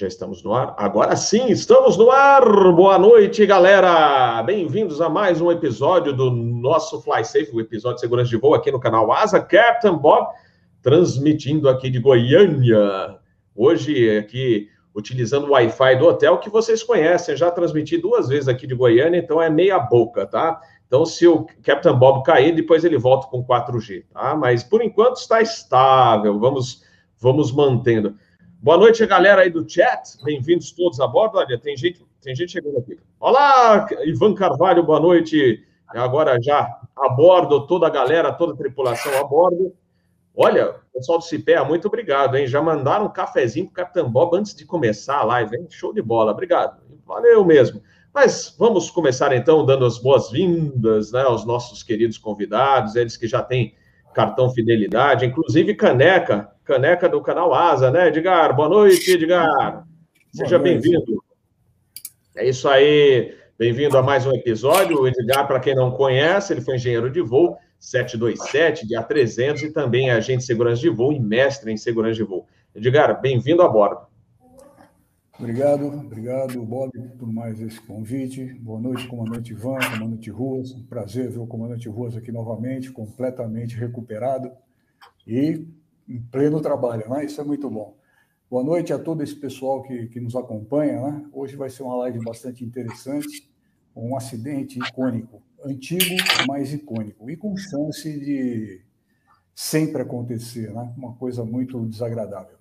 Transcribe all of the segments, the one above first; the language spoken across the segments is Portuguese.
Já estamos no ar? Agora sim, estamos no ar! Boa noite, galera! Bem-vindos a mais um episódio do nosso Fly Safe, o episódio de segurança de voo aqui no canal Asa Captain Bob, transmitindo aqui de Goiânia. Hoje, aqui, utilizando o Wi-Fi do hotel, que vocês conhecem, já transmiti duas vezes aqui de Goiânia, então é meia boca, tá? Então, se o Captain Bob cair, depois ele volta com 4G, tá? Mas, por enquanto, está estável, vamos, vamos mantendo. Boa noite, galera aí do chat. Bem-vindos todos a bordo. Olha, tem gente, tem gente chegando aqui. Olá, Ivan Carvalho, boa noite. Agora já a bordo, toda a galera, toda a tripulação a bordo. Olha, pessoal do Cipé, muito obrigado, hein? Já mandaram um cafezinho para o Capitão Bob antes de começar a live, hein? Show de bola, obrigado. Valeu mesmo. Mas vamos começar então dando as boas-vindas né, aos nossos queridos convidados, eles que já têm cartão fidelidade, inclusive caneca, caneca do canal Asa, né, Edgar? Boa noite, Edgar. Seja bem-vindo. É isso aí. Bem-vindo a mais um episódio. O Edgar, para quem não conhece, ele foi engenheiro de voo 727, de A300 e também agente de segurança de voo e mestre em segurança de voo. Edgar, bem-vindo a bordo. Obrigado, obrigado, Bob, por mais esse convite. Boa noite, comandante Ivan, comandante Ruas. Um prazer ver o comandante Ruas aqui novamente, completamente recuperado e em pleno trabalho, né? Isso é muito bom. Boa noite a todo esse pessoal que, que nos acompanha, né? Hoje vai ser uma live bastante interessante, um acidente icônico, antigo, mas icônico, e com chance de sempre acontecer, né? Uma coisa muito desagradável.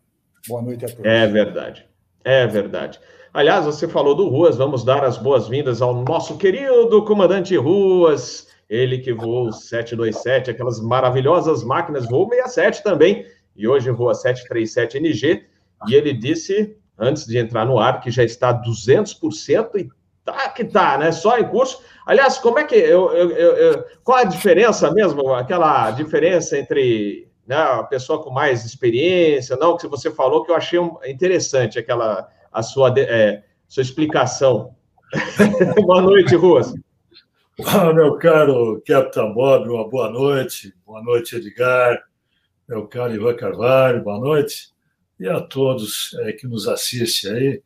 Boa noite a todos. É verdade. É verdade. Aliás, você falou do Ruas, vamos dar as boas-vindas ao nosso querido comandante Ruas, ele que voou 727, aquelas maravilhosas máquinas, voou 67 também, e hoje voa 737NG, e ele disse, antes de entrar no ar, que já está 200% e tá que tá, né? Só em curso. Aliás, como é que. Eu, eu, eu, qual a diferença mesmo? Aquela diferença entre né, a pessoa com mais experiência, não, que você falou que eu achei interessante aquela a sua, é, sua explicação. boa noite, Ruas. Ah, meu caro Capitão Bob, uma boa noite. Boa noite, Edgar. Meu caro Ivan Carvalho, boa noite. E a todos é, que nos assistem aí,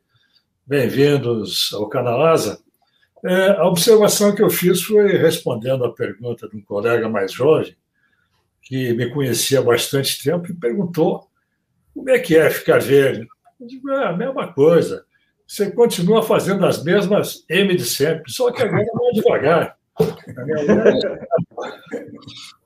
bem-vindos ao canal Asa. É, a observação que eu fiz foi respondendo a pergunta de um colega mais jovem, que me conhecia há bastante tempo e perguntou como é que é ficar velho. Eu digo, é a mesma coisa. Você continua fazendo as mesmas M de sempre, só que agora mais devagar.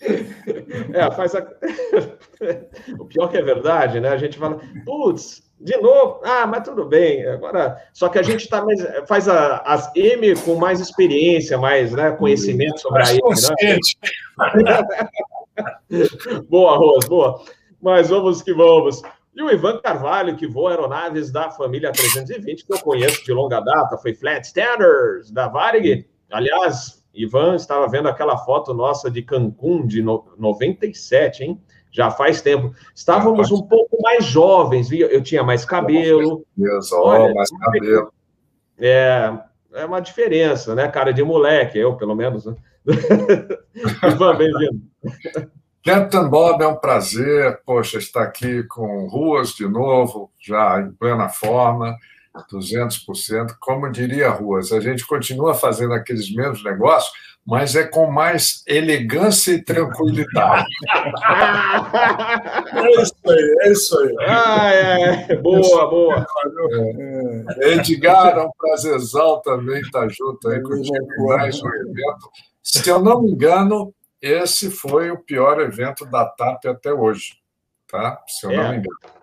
É, faz a... o pior que é verdade, né? A gente fala, putz, de novo, ah, mas tudo bem. Agora, só que a gente tá mais, faz a, as M com mais experiência, mais né, conhecimento sobre a M. Né? boa, Rose, boa. Mas vamos que vamos. E o Ivan Carvalho, que voa aeronaves da família 320, que eu conheço de longa data, foi Flat Standards, da Varig. Aliás, Ivan estava vendo aquela foto nossa de Cancún de no, 97, hein? Já faz tempo. Estávamos um pouco mais jovens, viu? Eu tinha mais cabelo. Deus, Olha, mais cabelo. É, é uma diferença, né? Cara de moleque, eu, pelo menos. Né? Ivan, bem-vindo. Captain Bob, é um prazer, poxa, estar aqui com Ruas de novo, já em plena forma, 200%. Como diria Ruas, a gente continua fazendo aqueles mesmos negócios, mas é com mais elegância e tranquilidade. é isso aí, é isso aí. Ah, é. Boa, boa. É. Edgar, é um prazerzão também estar junto aí contigo mais um evento. Se eu não me engano, esse foi o pior evento da TAP até hoje, tá? Se eu é. não me engano.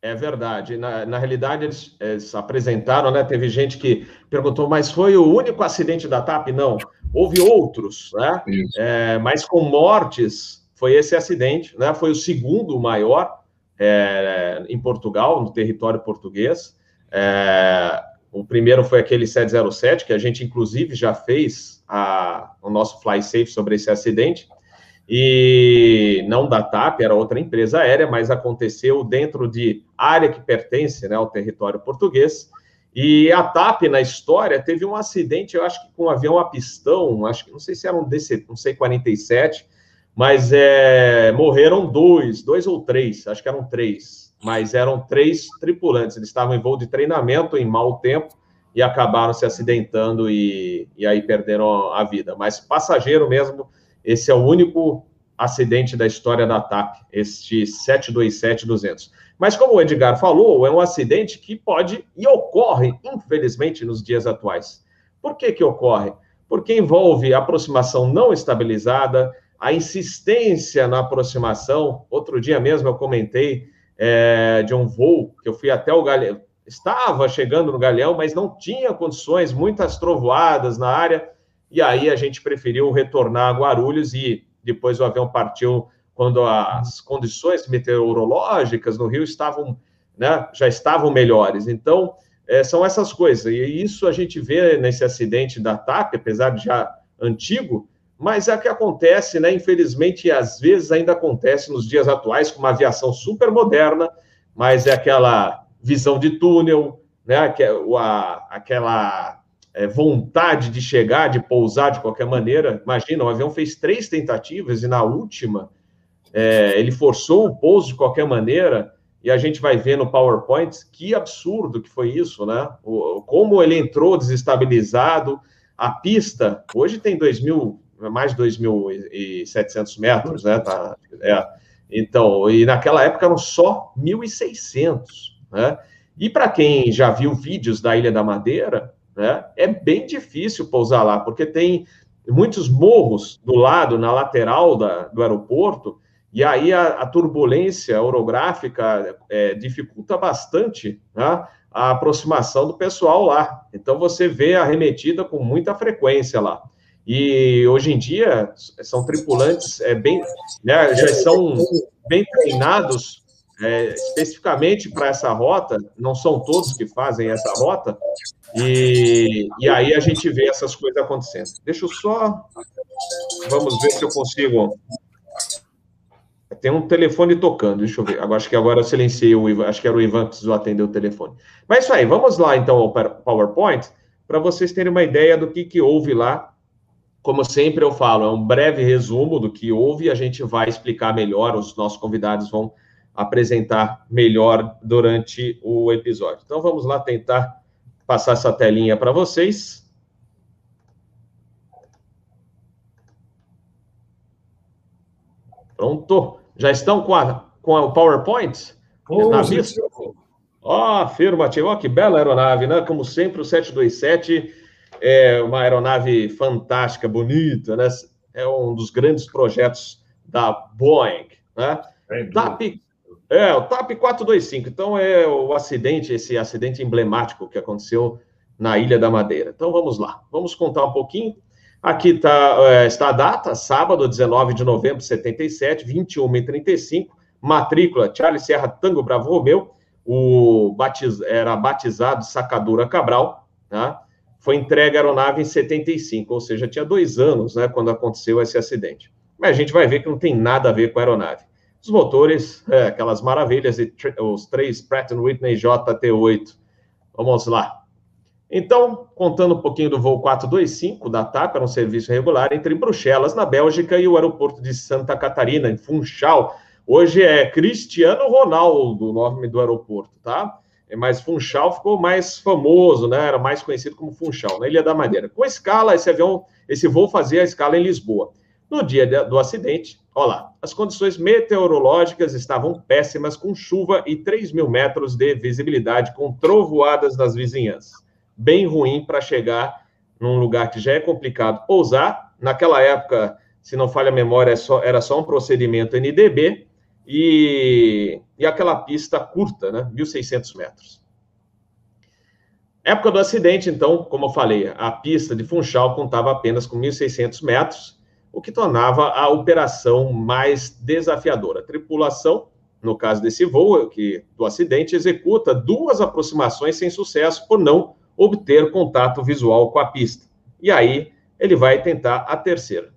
É verdade. Na, na realidade, eles, eles, apresentaram, né? Teve gente que perguntou, mas foi o único acidente da TAP? Não. Houve outros, né? É, mas com mortes, foi esse acidente, né? Foi o segundo maior é, em Portugal, no território português. É, o primeiro foi aquele 707, que a gente, inclusive, já fez a, o nosso Fly Safe sobre esse acidente e não da TAP, era outra empresa aérea, mas aconteceu dentro de área que pertence né, ao território português. E a TAP, na história, teve um acidente, eu acho que com um avião a pistão, acho que não sei se era um DC, não sei, 47, mas é, morreram dois, dois ou três, acho que eram três. mas eram três tripulantes. Eles estavam em voo de treinamento em mau tempo e acabaram se acidentando e, e aí perderam a vida. Mas passageiro mesmo, esse é o único acidente da história da TAP, este 727-200. Mas como o Edgar falou, é um acidente que pode e ocorre, infelizmente, nos dias atuais. Por que que ocorre? Porque envolve aproximação não estabilizada, a insistência na aproximação. Outro dia mesmo eu comentei é, de um voo que eu fui até o Galeão, estava chegando no Galeão, mas não tinha condições, muitas trovoadas na área, e aí a gente preferiu retornar a Guarulhos e depois o avião partiu quando as condições meteorológicas no Rio estavam, né, já estavam melhores. Então, é, são essas coisas. E isso a gente vê nesse acidente da TAP, apesar de já antigo, mas é o que acontece, né? Infelizmente, e às vezes ainda acontece nos dias atuais com uma aviação super moderna, mas é aquela visão de túnel, né? Aquela é, vontade de chegar, de pousar de qualquer maneira. Imagina, o avião fez três tentativas e na última é, ele forçou o pouso de qualquer maneira, e a gente vai ver no PowerPoint que absurdo que foi isso, né? O, como ele entrou desestabilizado, a pista, hoje tem 2 mil, mais de 2.700 metros, né? Tá, é. Então, e naquela época eram só 1.600, né? E para quem já viu vídeos da Ilha da Madeira, né, é bem difícil pousar lá, porque tem muitos morros do lado, na lateral da, do aeroporto, e aí a, a turbulência orográfica é, dificulta bastante né, a aproximação do pessoal lá. Então você vê arremetida com muita frequência lá. E hoje em dia são tripulantes é, bem, né, já são bem treinados é, especificamente para essa rota. Não são todos que fazem essa rota. E, e aí a gente vê essas coisas acontecendo. Deixa eu só, vamos ver se eu consigo tem um telefone tocando, deixa eu ver. Agora, acho que agora eu silenciei o Ivan, acho que era o Ivan que precisou atender o telefone. Mas isso aí, vamos lá então ao PowerPoint, para vocês terem uma ideia do que, que houve lá. Como sempre eu falo, é um breve resumo do que houve e a gente vai explicar melhor, os nossos convidados vão apresentar melhor durante o episódio. Então vamos lá tentar passar essa telinha para vocês. Pronto. Já estão com, a, com o PowerPoint? Oh, na vista? Ó, oh, afirmativo. Ó, oh, que bela aeronave, né? Como sempre, o 727 é uma aeronave fantástica, bonita, né? É um dos grandes projetos da Boeing, né? É, TAP, é, o TAP 425. Então, é o acidente, esse acidente emblemático que aconteceu na Ilha da Madeira. Então, vamos lá. Vamos contar um pouquinho Aqui tá, é, está a data, sábado, 19 de novembro de 77, 21 e 35, matrícula Charles Serra Tango Bravo Romeu, o batiz, era batizado Sacadura Cabral, tá? foi entregue a aeronave em 75, ou seja, tinha dois anos né, quando aconteceu esse acidente. Mas a gente vai ver que não tem nada a ver com a aeronave. Os motores, é, aquelas maravilhas, os três Pratt Whitney JT8. Vamos lá. Então, contando um pouquinho do voo 425 da TAP, era um serviço regular entre Bruxelas, na Bélgica, e o aeroporto de Santa Catarina, em Funchal. Hoje é Cristiano Ronaldo o nome do aeroporto, tá? É, mas Funchal ficou mais famoso, né? Era mais conhecido como Funchal, na Ilha da Madeira. Com escala, esse avião, esse voo fazia a escala em Lisboa. No dia do acidente, olha lá, as condições meteorológicas estavam péssimas, com chuva e 3 mil metros de visibilidade, com trovoadas nas vizinhanças bem ruim para chegar num lugar que já é complicado pousar. Naquela época, se não falha a memória, é era só um procedimento NDB e, e aquela pista curta, né, 1.600 metros. Época do acidente, então, como eu falei, a pista de Funchal contava apenas com 1.600 metros, o que tornava a operação mais desafiadora. A tripulação, no caso desse voo, que do acidente, executa duas aproximações sem sucesso por não obter contato visual com a pista. E aí ele vai tentar a terceira.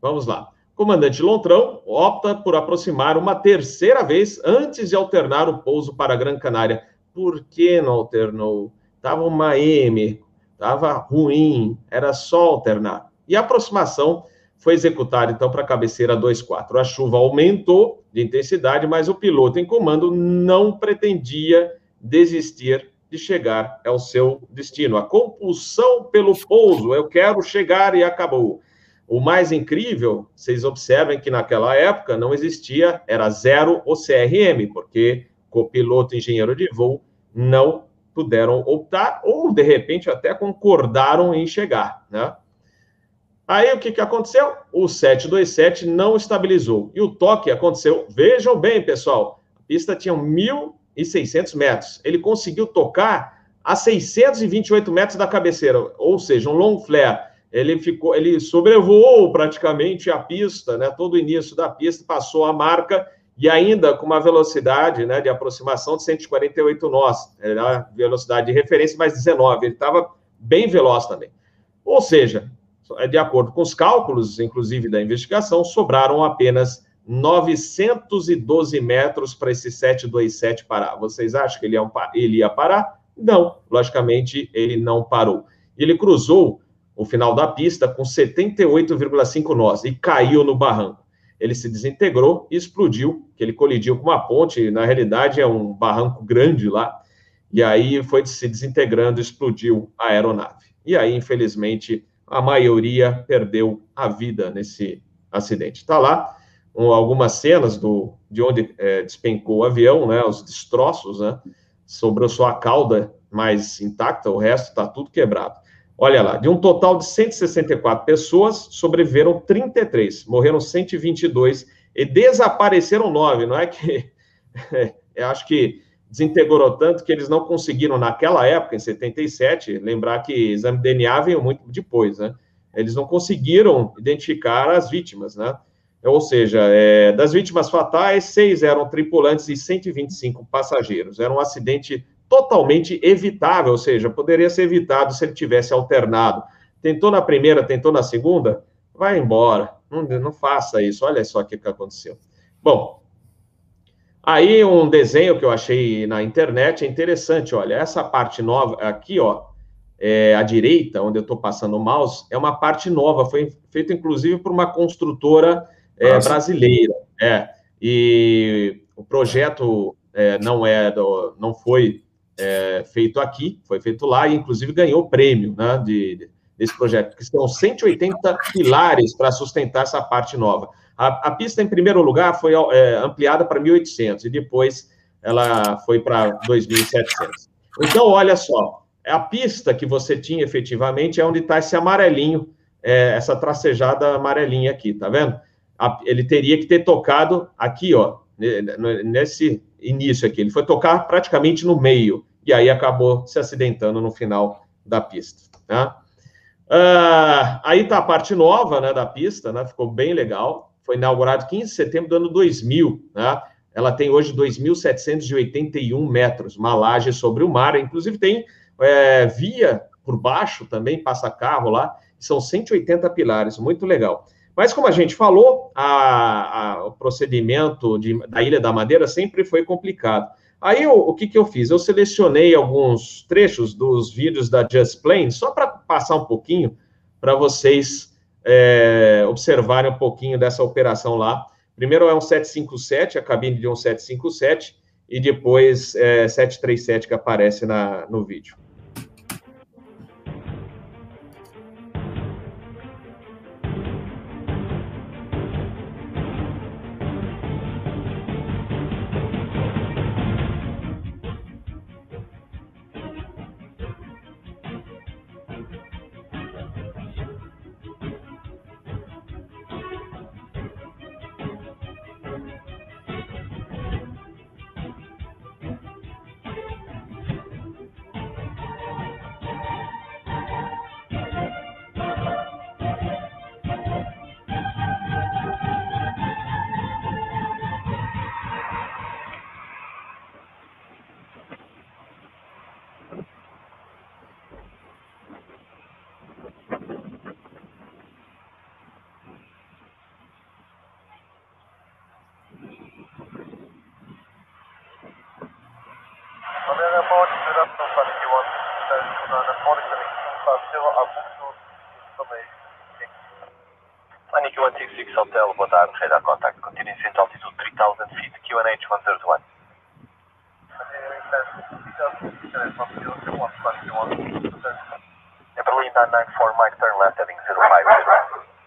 Vamos lá. Comandante Lontrão opta por aproximar uma terceira vez antes de alternar o pouso para Gran Canária. Por que não alternou? Estava uma M, estava ruim, era só alternar. E a aproximação foi executado então para a cabeceira 2.4. A chuva aumentou de intensidade, mas o piloto em comando não pretendia desistir de chegar ao seu destino. A compulsão pelo pouso, eu quero chegar e acabou. O mais incrível, vocês observem que naquela época não existia, era zero o CRM, porque copiloto e engenheiro de voo não puderam optar, ou de repente até concordaram em chegar, né? Aí o que, que aconteceu? O 727 não estabilizou. E o toque aconteceu. Vejam bem, pessoal, a pista tinha 1.600 metros. Ele conseguiu tocar a 628 metros da cabeceira, ou seja, um long flare ele ficou, ele sobrevoou praticamente a pista, né? Todo o início da pista passou a marca e ainda com uma velocidade, né, de aproximação de 148 nós, era a velocidade de referência mais 19, ele estava bem veloz também. Ou seja, de acordo com os cálculos, inclusive da investigação, sobraram apenas 912 metros para esse 727 parar. Vocês acham que ele ia, ele ia parar? Não, logicamente ele não parou. Ele cruzou o final da pista com 78,5 nós e caiu no barranco. Ele se desintegrou e explodiu, que ele colidiu com uma ponte, na realidade é um barranco grande lá, e aí foi se desintegrando, explodiu a aeronave. E aí, infelizmente, a maioria perdeu a vida nesse acidente. Está lá um, algumas cenas do, de onde é, despencou o avião, né, os destroços, né, sobrou só a cauda mais intacta, o resto está tudo quebrado. Olha lá, de um total de 164 pessoas, sobreviveram 33, morreram 122 e desapareceram nove. Não é que. eu acho que desintegrou tanto que eles não conseguiram, naquela época, em 77, lembrar que exame de DNA veio muito depois, né? Eles não conseguiram identificar as vítimas, né? Ou seja, é, das vítimas fatais, seis eram tripulantes e 125 passageiros. Era um acidente totalmente evitável, ou seja, poderia ser evitado se ele tivesse alternado. Tentou na primeira, tentou na segunda, vai embora. Não, não faça isso. Olha só o que, que aconteceu. Bom, aí um desenho que eu achei na internet é interessante. Olha, essa parte nova aqui, ó, é, à direita, onde eu estou passando o mouse, é uma parte nova. Foi feita inclusive por uma construtora é, brasileira. É, e o projeto é, não é do, não foi é, feito aqui, foi feito lá e, inclusive, ganhou prêmio né, de, desse projeto, que são 180 pilares para sustentar essa parte nova. A, a, pista, em primeiro lugar, foi é, ampliada para 1.800 e depois ela foi para 2.700. Então, olha só, a pista que você tinha efetivamente é onde está esse amarelinho, é, essa tracejada amarelinha aqui, tá vendo? A, ele teria que ter tocado aqui, ó, nesse início aqui. Ele foi tocar praticamente no meio e aí acabou se acidentando no final da pista. Né? Uh, aí está a parte nova né, da pista, né, ficou bem legal. Foi inaugurado 15 de setembro do ano 2000. Né? Ela tem hoje 2.781 metros, uma laje sobre o mar. Inclusive tem é, via por baixo também, passa carro lá. São 180 pilares, muito legal. Mas como a gente falou, a, a, o procedimento de, da Ilha da Madeira sempre foi complicado. Aí eu, o que, que eu fiz? Eu selecionei alguns trechos dos vídeos da Just Plane, só para passar um pouquinho, para vocês é, observarem um pouquinho dessa operação lá. Primeiro é um 757, a cabine de um 757, e depois é, 737 que aparece na, no vídeo. In 994, Mike, turn left, heading 050.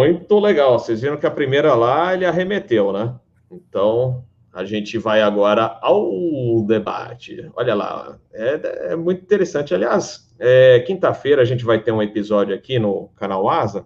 Muito legal. Vocês viram que a primeira lá ele arremeteu, né? Então a gente vai agora ao debate. Olha lá, é, é muito interessante. Aliás, é, quinta-feira a gente vai ter um episódio aqui no canal Asa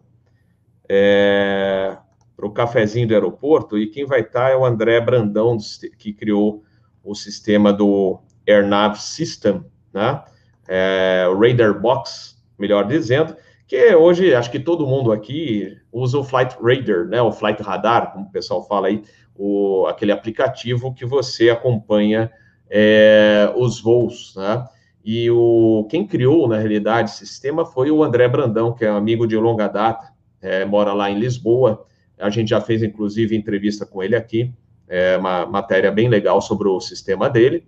é, para o cafezinho do aeroporto e quem vai estar é o André Brandão que criou o sistema do AirNav System, né? É, Radar Box, melhor dizendo que hoje acho que todo mundo aqui usa o Flight Radar, né, o Flight Radar, como o pessoal fala aí, o, aquele aplicativo que você acompanha é, os voos, né? E o, quem criou, na realidade, esse sistema foi o André Brandão, que é um amigo de longa data, é, mora lá em Lisboa. A gente já fez, inclusive, entrevista com ele aqui, é, uma matéria bem legal sobre o sistema dele.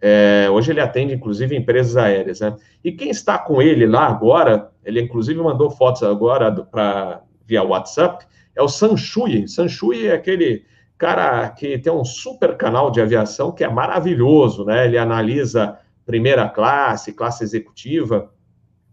É, hoje ele atende, inclusive, empresas aéreas, né? E quem está com ele lá agora, ele inclusive mandou fotos agora para via WhatsApp, é o Sanshui. Sanshui é aquele cara que tem um super canal de aviação que é maravilhoso, né? Ele analisa primeira classe, classe executiva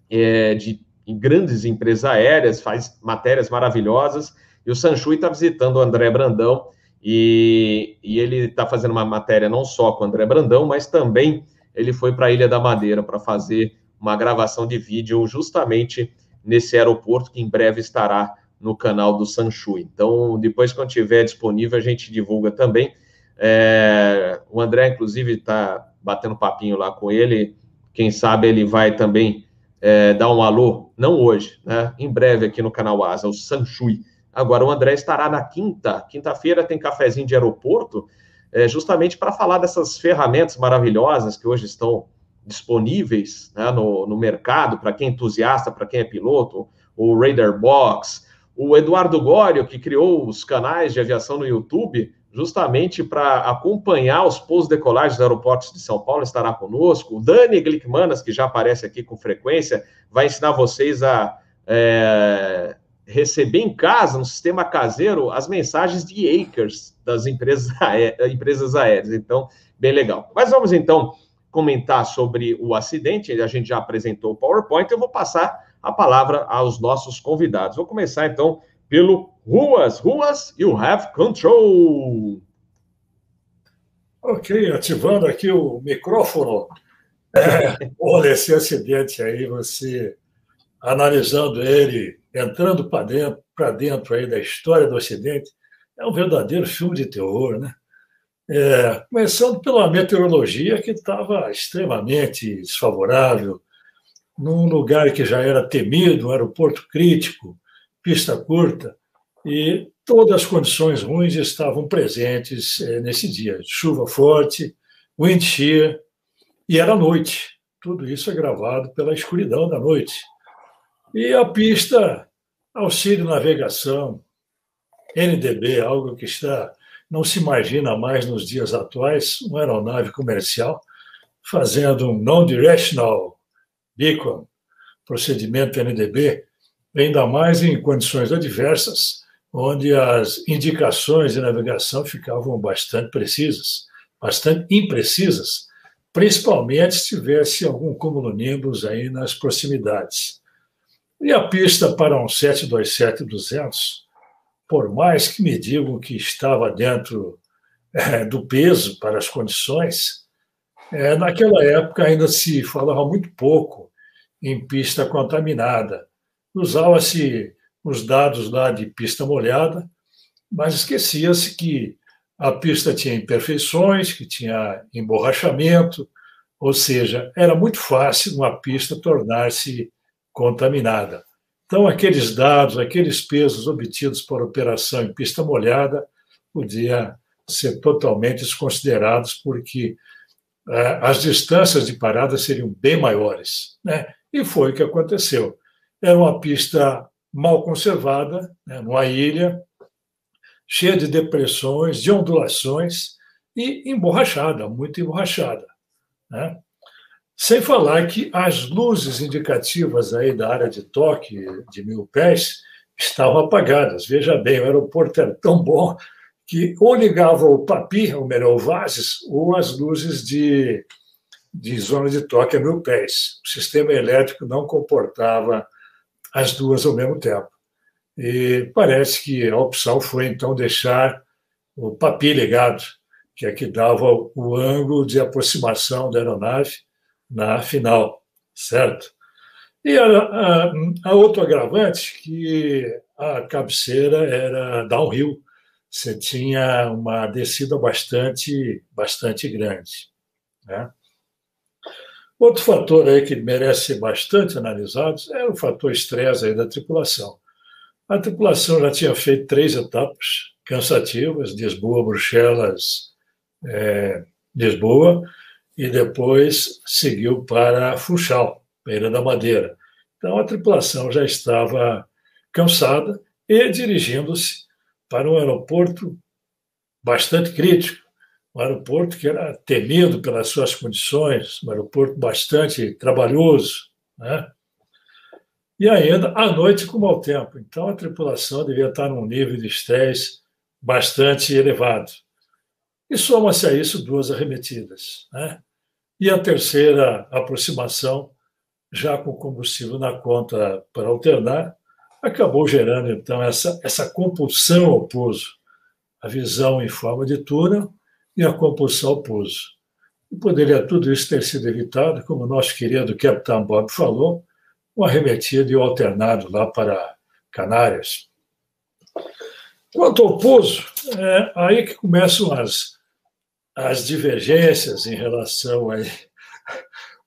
é, de em grandes empresas aéreas, faz matérias maravilhosas. E o Sanshui está visitando o André Brandão e, e ele está fazendo uma matéria não só com o André Brandão, mas também ele foi para a Ilha da Madeira para fazer uma gravação de vídeo justamente nesse aeroporto que em breve estará no canal do Sanshui. Então, depois, quando tiver disponível, a gente divulga também. É, o André, inclusive, está batendo papinho lá com ele. Quem sabe ele vai também é, dar um alô, não hoje, né? Em breve aqui no canal Asa, o Sanshui. Agora, o André estará na quinta. Quinta-feira tem cafezinho de aeroporto, é, justamente para falar dessas ferramentas maravilhosas que hoje estão disponíveis né, no, no mercado, para quem é entusiasta, para quem é piloto, o Radar Box, o Eduardo Gório, que criou os canais de aviação no YouTube, justamente para acompanhar os pousos decolagens dos aeroportos de São Paulo, estará conosco. O Dani Glickmanas, que já aparece aqui com frequência, vai ensinar vocês a é, receber em casa, no sistema caseiro, as mensagens de acres das empresas, aé empresas aéreas. Então, bem legal. Mas vamos então comentar sobre o acidente. A gente já apresentou o PowerPoint. Eu vou passar a palavra aos nossos convidados. Vou começar então pelo Ruas. Ruas, you have control. Ok, ativando aqui o microfone. É, olha esse acidente aí, você analisando ele entrando para dentro, dentro aí da história do Ocidente, é um verdadeiro filme de terror, né? É, começando pela meteorologia que estava extremamente desfavorável, num lugar que já era temido, um aeroporto crítico, pista curta, e todas as condições ruins estavam presentes é, nesse dia. Chuva forte, wind shear, e era noite. Tudo isso é gravado pela escuridão da noite. E a pista auxílio navegação, NDB, algo que está não se imagina mais nos dias atuais, uma aeronave comercial fazendo um non-directional beacon, procedimento NDB, ainda mais em condições adversas, onde as indicações de navegação ficavam bastante precisas, bastante imprecisas, principalmente se tivesse algum cúmulo nimbus aí nas proximidades. E a pista para um 727-200, por mais que me digam que estava dentro é, do peso para as condições, é, naquela época ainda se falava muito pouco em pista contaminada. Usava-se os dados lá de pista molhada, mas esquecia-se que a pista tinha imperfeições, que tinha emborrachamento, ou seja, era muito fácil uma pista tornar-se contaminada. Então, aqueles dados, aqueles pesos obtidos por operação em pista molhada, podia ser totalmente desconsiderados, porque é, as distâncias de parada seriam bem maiores. Né? E foi o que aconteceu. Era uma pista mal conservada, né, numa ilha, cheia de depressões, de ondulações e emborrachada, muito emborrachada. Né? Sem falar que as luzes indicativas aí da área de toque de mil pés estavam apagadas. Veja bem, o aeroporto era tão bom que ou ligava o papi, ou melhor, o vases, ou as luzes de, de zona de toque a mil pés. O sistema elétrico não comportava as duas ao mesmo tempo. E parece que a opção foi, então, deixar o papi ligado, que é que dava o ângulo de aproximação da aeronave na final, certo? E a, a, a outro agravante, que a cabeceira era downhill, você tinha uma descida bastante, bastante grande. Né? Outro fator aí que merece ser bastante analisado é o fator estresse da tripulação. A tripulação já tinha feito três etapas cansativas, Lisboa, Bruxelas, é, Lisboa, e depois seguiu para Funchal, Beira da Madeira. Então a tripulação já estava cansada e dirigindo-se para um aeroporto bastante crítico, um aeroporto que era temido pelas suas condições, um aeroporto bastante trabalhoso, né? E ainda à noite com mau tempo. Então a tripulação devia estar num nível de estresse bastante elevado. E soma-se a isso duas arremetidas. Né? E a terceira aproximação, já com combustível na conta para alternar, acabou gerando então essa, essa compulsão ao pouso, a visão em forma de túnel e a compulsão ao pouso. E poderia tudo isso ter sido evitado, como o nosso querido Capitão Bob falou, com a remetida e alternado lá para Canárias. Quanto ao pouso, é aí que começam as, as divergências em relação aí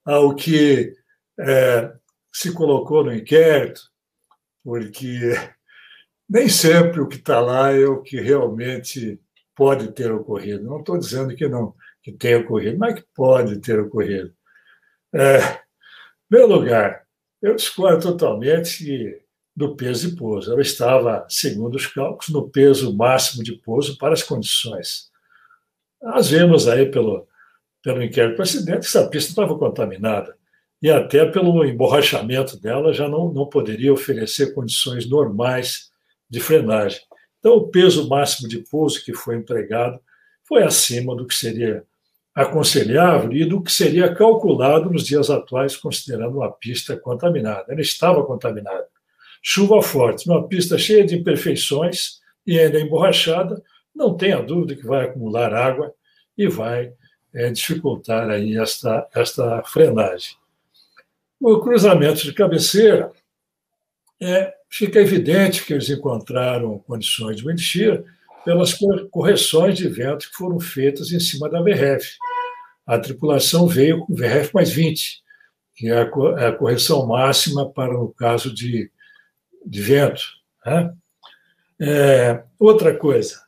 ao que é, se colocou no inquérito, porque nem sempre o que está lá é o que realmente pode ter ocorrido. Não estou dizendo que não que tenha ocorrido, mas que pode ter ocorrido. É, em lugar, eu discordo totalmente do peso de pouso. Ela estava, segundo os cálculos, no peso máximo de pouso para as condições. Nós vemos aí pelo, pelo inquérito precedente que essa pista estava contaminada e até pelo emborrachamento dela já não, não poderia oferecer condições normais de frenagem. Então, o peso máximo de pouso que foi empregado foi acima do que seria aconselhável e do que seria calculado nos dias atuais, considerando uma pista contaminada. Ela estava contaminada. Chuva forte, uma pista cheia de imperfeições e ainda emborrachada, não tenha dúvida que vai acumular água e vai é, dificultar aí esta, esta frenagem. O cruzamento de cabeceira, é, fica evidente que eles encontraram condições de shear pelas correções de vento que foram feitas em cima da VRF. A tripulação veio com VRF mais 20, que é a correção máxima para o caso de, de vento. Né? É, outra coisa,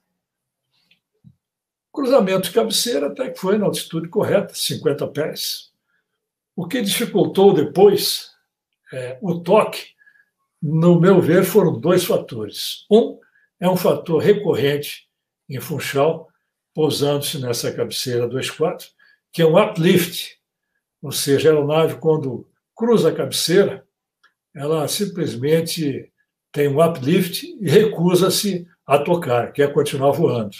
cruzamento de cabeceira até que foi na altitude correta, 50 pés. O que dificultou depois é, o toque, no meu ver, foram dois fatores. Um é um fator recorrente em Funchal, pousando-se nessa cabeceira 2.4, que é um uplift, ou seja, a aeronave, quando cruza a cabeceira, ela simplesmente tem um uplift e recusa-se a tocar, quer continuar voando.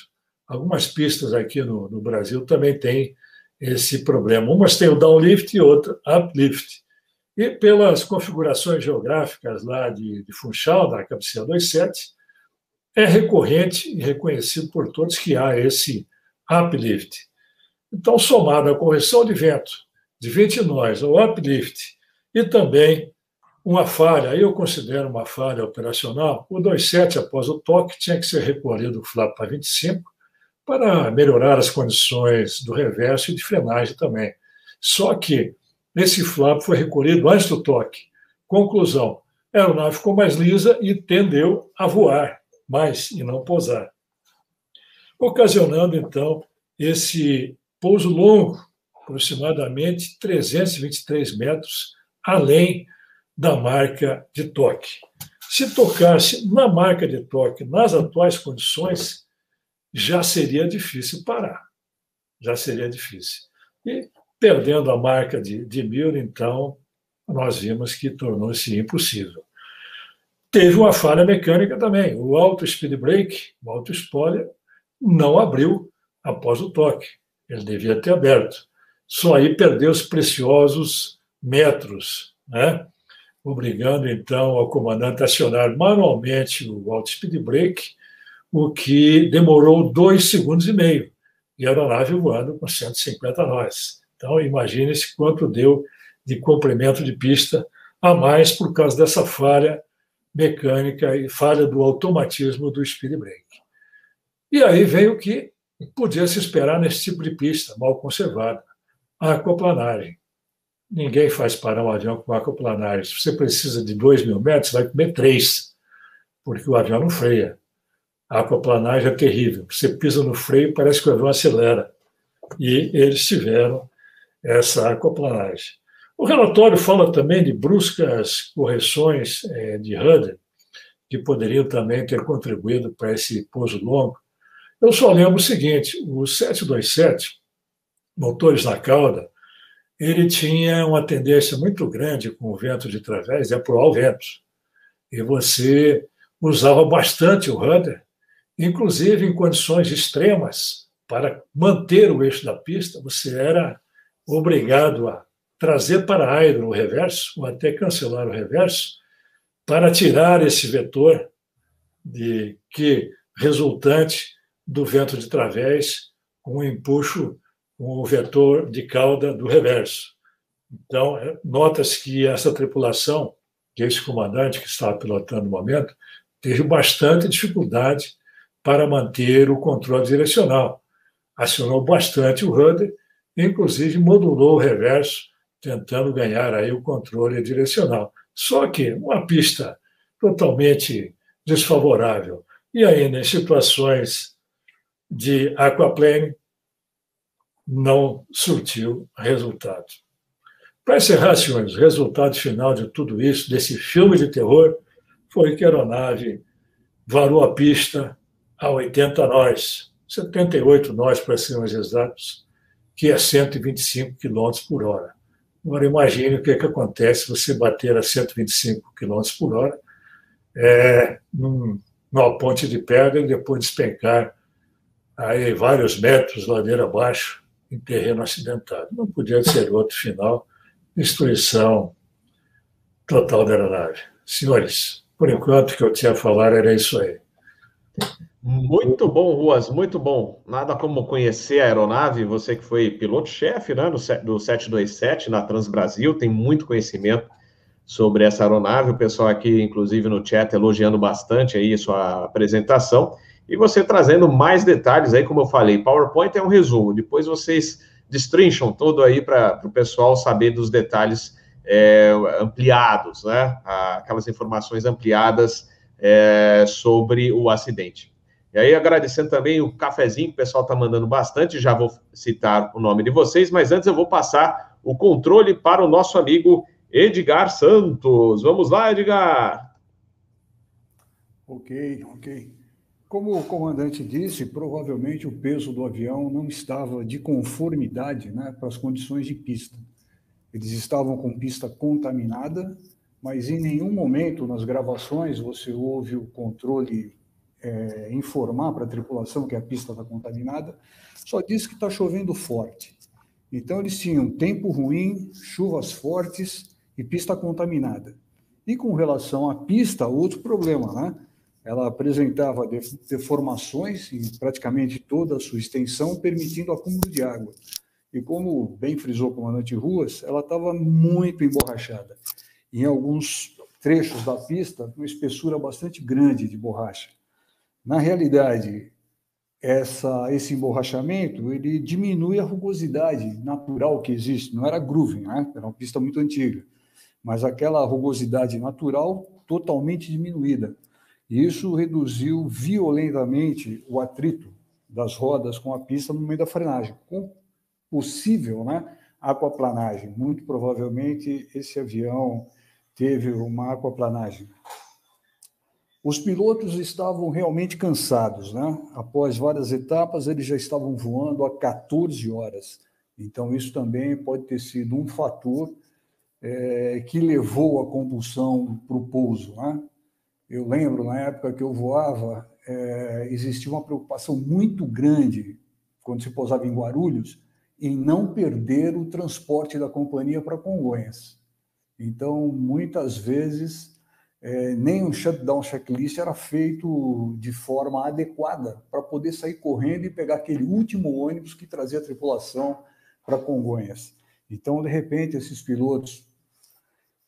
Algumas pistas aqui no, no Brasil também têm esse problema. Umas têm o downlift e outra uplift. E pelas configurações geográficas lá de, de Funchal, da cabeceira 27, é recorrente e reconhecido por todos que há esse uplift. Então, somado à correção de vento de 20 nós ao uplift e também uma falha, eu considero uma falha operacional, o 27 após o toque tinha que ser recolhido o flap para 25 para melhorar as condições do reverso e de frenagem também. Só que esse flap foi recolhido antes do toque. Conclusão: a aeronave ficou mais lisa e tendeu a voar mais e não pousar, ocasionando então esse pouso longo, aproximadamente 323 metros além da marca de toque. Se tocasse na marca de toque nas atuais condições, já seria difícil parar. Já seria difícil. E perdendo a marca de, de mil, então, nós vimos que tornou-se impossível. Teve uma falha mecânica também. O auto speed brake, o auto spoiler, não abriu após o toque. Ele devia ter aberto. Só aí perdeu os preciosos metros, né? obrigando então ao comandante a acionar manualmente o auto speed brake, o que demorou dois segundos e meio, e a aeronave voando com 150 nós. Então, imagine-se quanto deu de comprimento de pista a mais por causa dessa falha mecânica e falha do automatismo do speed brake. E aí vem o que podia se esperar nesse tipo de pista mal conservada, a aquaplanagem. Ninguém faz parar um avião com aquaplanagem. Se você precisa de 2 mil metros, vai comer 3, porque o avião não freia. A aquaplanagem é terrível. Você pisa no freio, parece que o avião acelera. E eles tiveram essa aquaplanagem. O relatório fala também de bruscas correções é, de rudder, que poderiam também ter contribuído para esse pouso longo. Eu só lembro o seguinte: o 727, motores na cauda, ele tinha uma tendência muito grande com o vento de través de apurar o vento. E você usava bastante o rudder, inclusive em condições extremas, para manter o eixo da pista, você era obrigado a trazer para aero o reverso, ou até cancelar o reverso, para tirar esse vetor de que resultante do vento de través com empuxo com o vetor de cauda do reverso. Então, é, nota-se que essa tripulação, que esse comandante que estava pilotando no momento, teve bastante dificuldade para manter o controle direcional. Acionou bastante o rudder, inclusive modulou o reverso tentando ganhar aí o controle direcional. Só que uma pista totalmente desfavorável e ainda em situações de aquaplane não surtiu resultado. Para encerrar, senhores, o resultado final de tudo isso, desse filme de terror, foi que a aeronave varou a pista a 80 nós, 78 nós para sermos exatos, que é 125 km por hora. Agora, imagine o que, é que acontece se você bater a 125 km por hora é, num, numa ponte de pedra e depois despencar aí vários metros ladeira abaixo em terreno acidentado. Não podia ser outro final, destruição total da aeronave. Senhores, por enquanto o que eu tinha a falar era isso aí. Muito bom, Ruas, muito bom. Nada como conhecer a aeronave, você que foi piloto-chefe né, do 727 na Transbrasil, tem muito conhecimento sobre essa aeronave. O pessoal aqui, inclusive no chat, elogiando bastante aí sua apresentação. E você trazendo mais detalhes aí, como eu falei, PowerPoint é um resumo, depois vocês destrincham todo aí para o pessoal saber dos detalhes é, ampliados, né? Aquelas informações ampliadas é, sobre o acidente. E aí, agradecendo também o cafezinho que o pessoal está mandando bastante, já vou citar o nome de vocês, mas antes eu vou passar o controle para o nosso amigo Edgar Santos. Vamos lá, Edgar. Ok, ok. Como o comandante disse, provavelmente o peso do avião não estava de conformidade né, para as condições de pista. Eles estavam com pista contaminada, mas em nenhum momento nas gravações você ouve o controle é, informar para a tripulação que a pista está contaminada, só diz que está chovendo forte. Então, eles tinham tempo ruim, chuvas fortes e pista contaminada. E com relação à pista, outro problema, né? Ela apresentava deformações em praticamente toda a sua extensão, permitindo acúmulo de água. E como bem frisou o comandante Ruas, ela estava muito emborrachada. Em alguns trechos da pista, uma espessura bastante grande de borracha. Na realidade, essa, esse emborrachamento ele diminui a rugosidade natural que existe. Não era grooving, né? era uma pista muito antiga, mas aquela rugosidade natural totalmente diminuída. E isso reduziu violentamente o atrito das rodas com a pista no meio da frenagem, com possível né, aquaplanagem. Muito provavelmente esse avião teve uma aquaplanagem. Os pilotos estavam realmente cansados, né? Após várias etapas, eles já estavam voando há 14 horas. Então, isso também pode ter sido um fator é, que levou a combustão para o pouso. Né? Eu lembro, na época que eu voava, é, existia uma preocupação muito grande, quando se pousava em Guarulhos, em não perder o transporte da companhia para Congonhas. Então, muitas vezes, é, nem um shutdown checklist era feito de forma adequada para poder sair correndo e pegar aquele último ônibus que trazia a tripulação para Congonhas. Então, de repente, esses pilotos,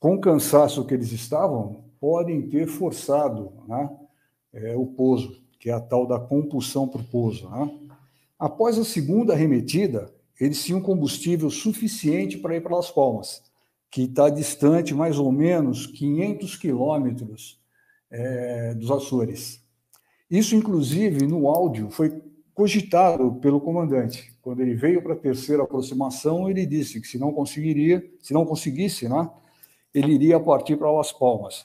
com o cansaço que eles estavam, podem ter forçado né, é, o pouso, que é a tal da compulsão para o pouso. Né? Após a segunda arremetida, eles tinham combustível suficiente para ir para Las Palmas que está distante mais ou menos 500 quilômetros é, dos Açores. Isso, inclusive, no áudio, foi cogitado pelo comandante. Quando ele veio para a terceira aproximação, ele disse que se não conseguiria, se não conseguisse, né, ele iria partir para Las Palmas.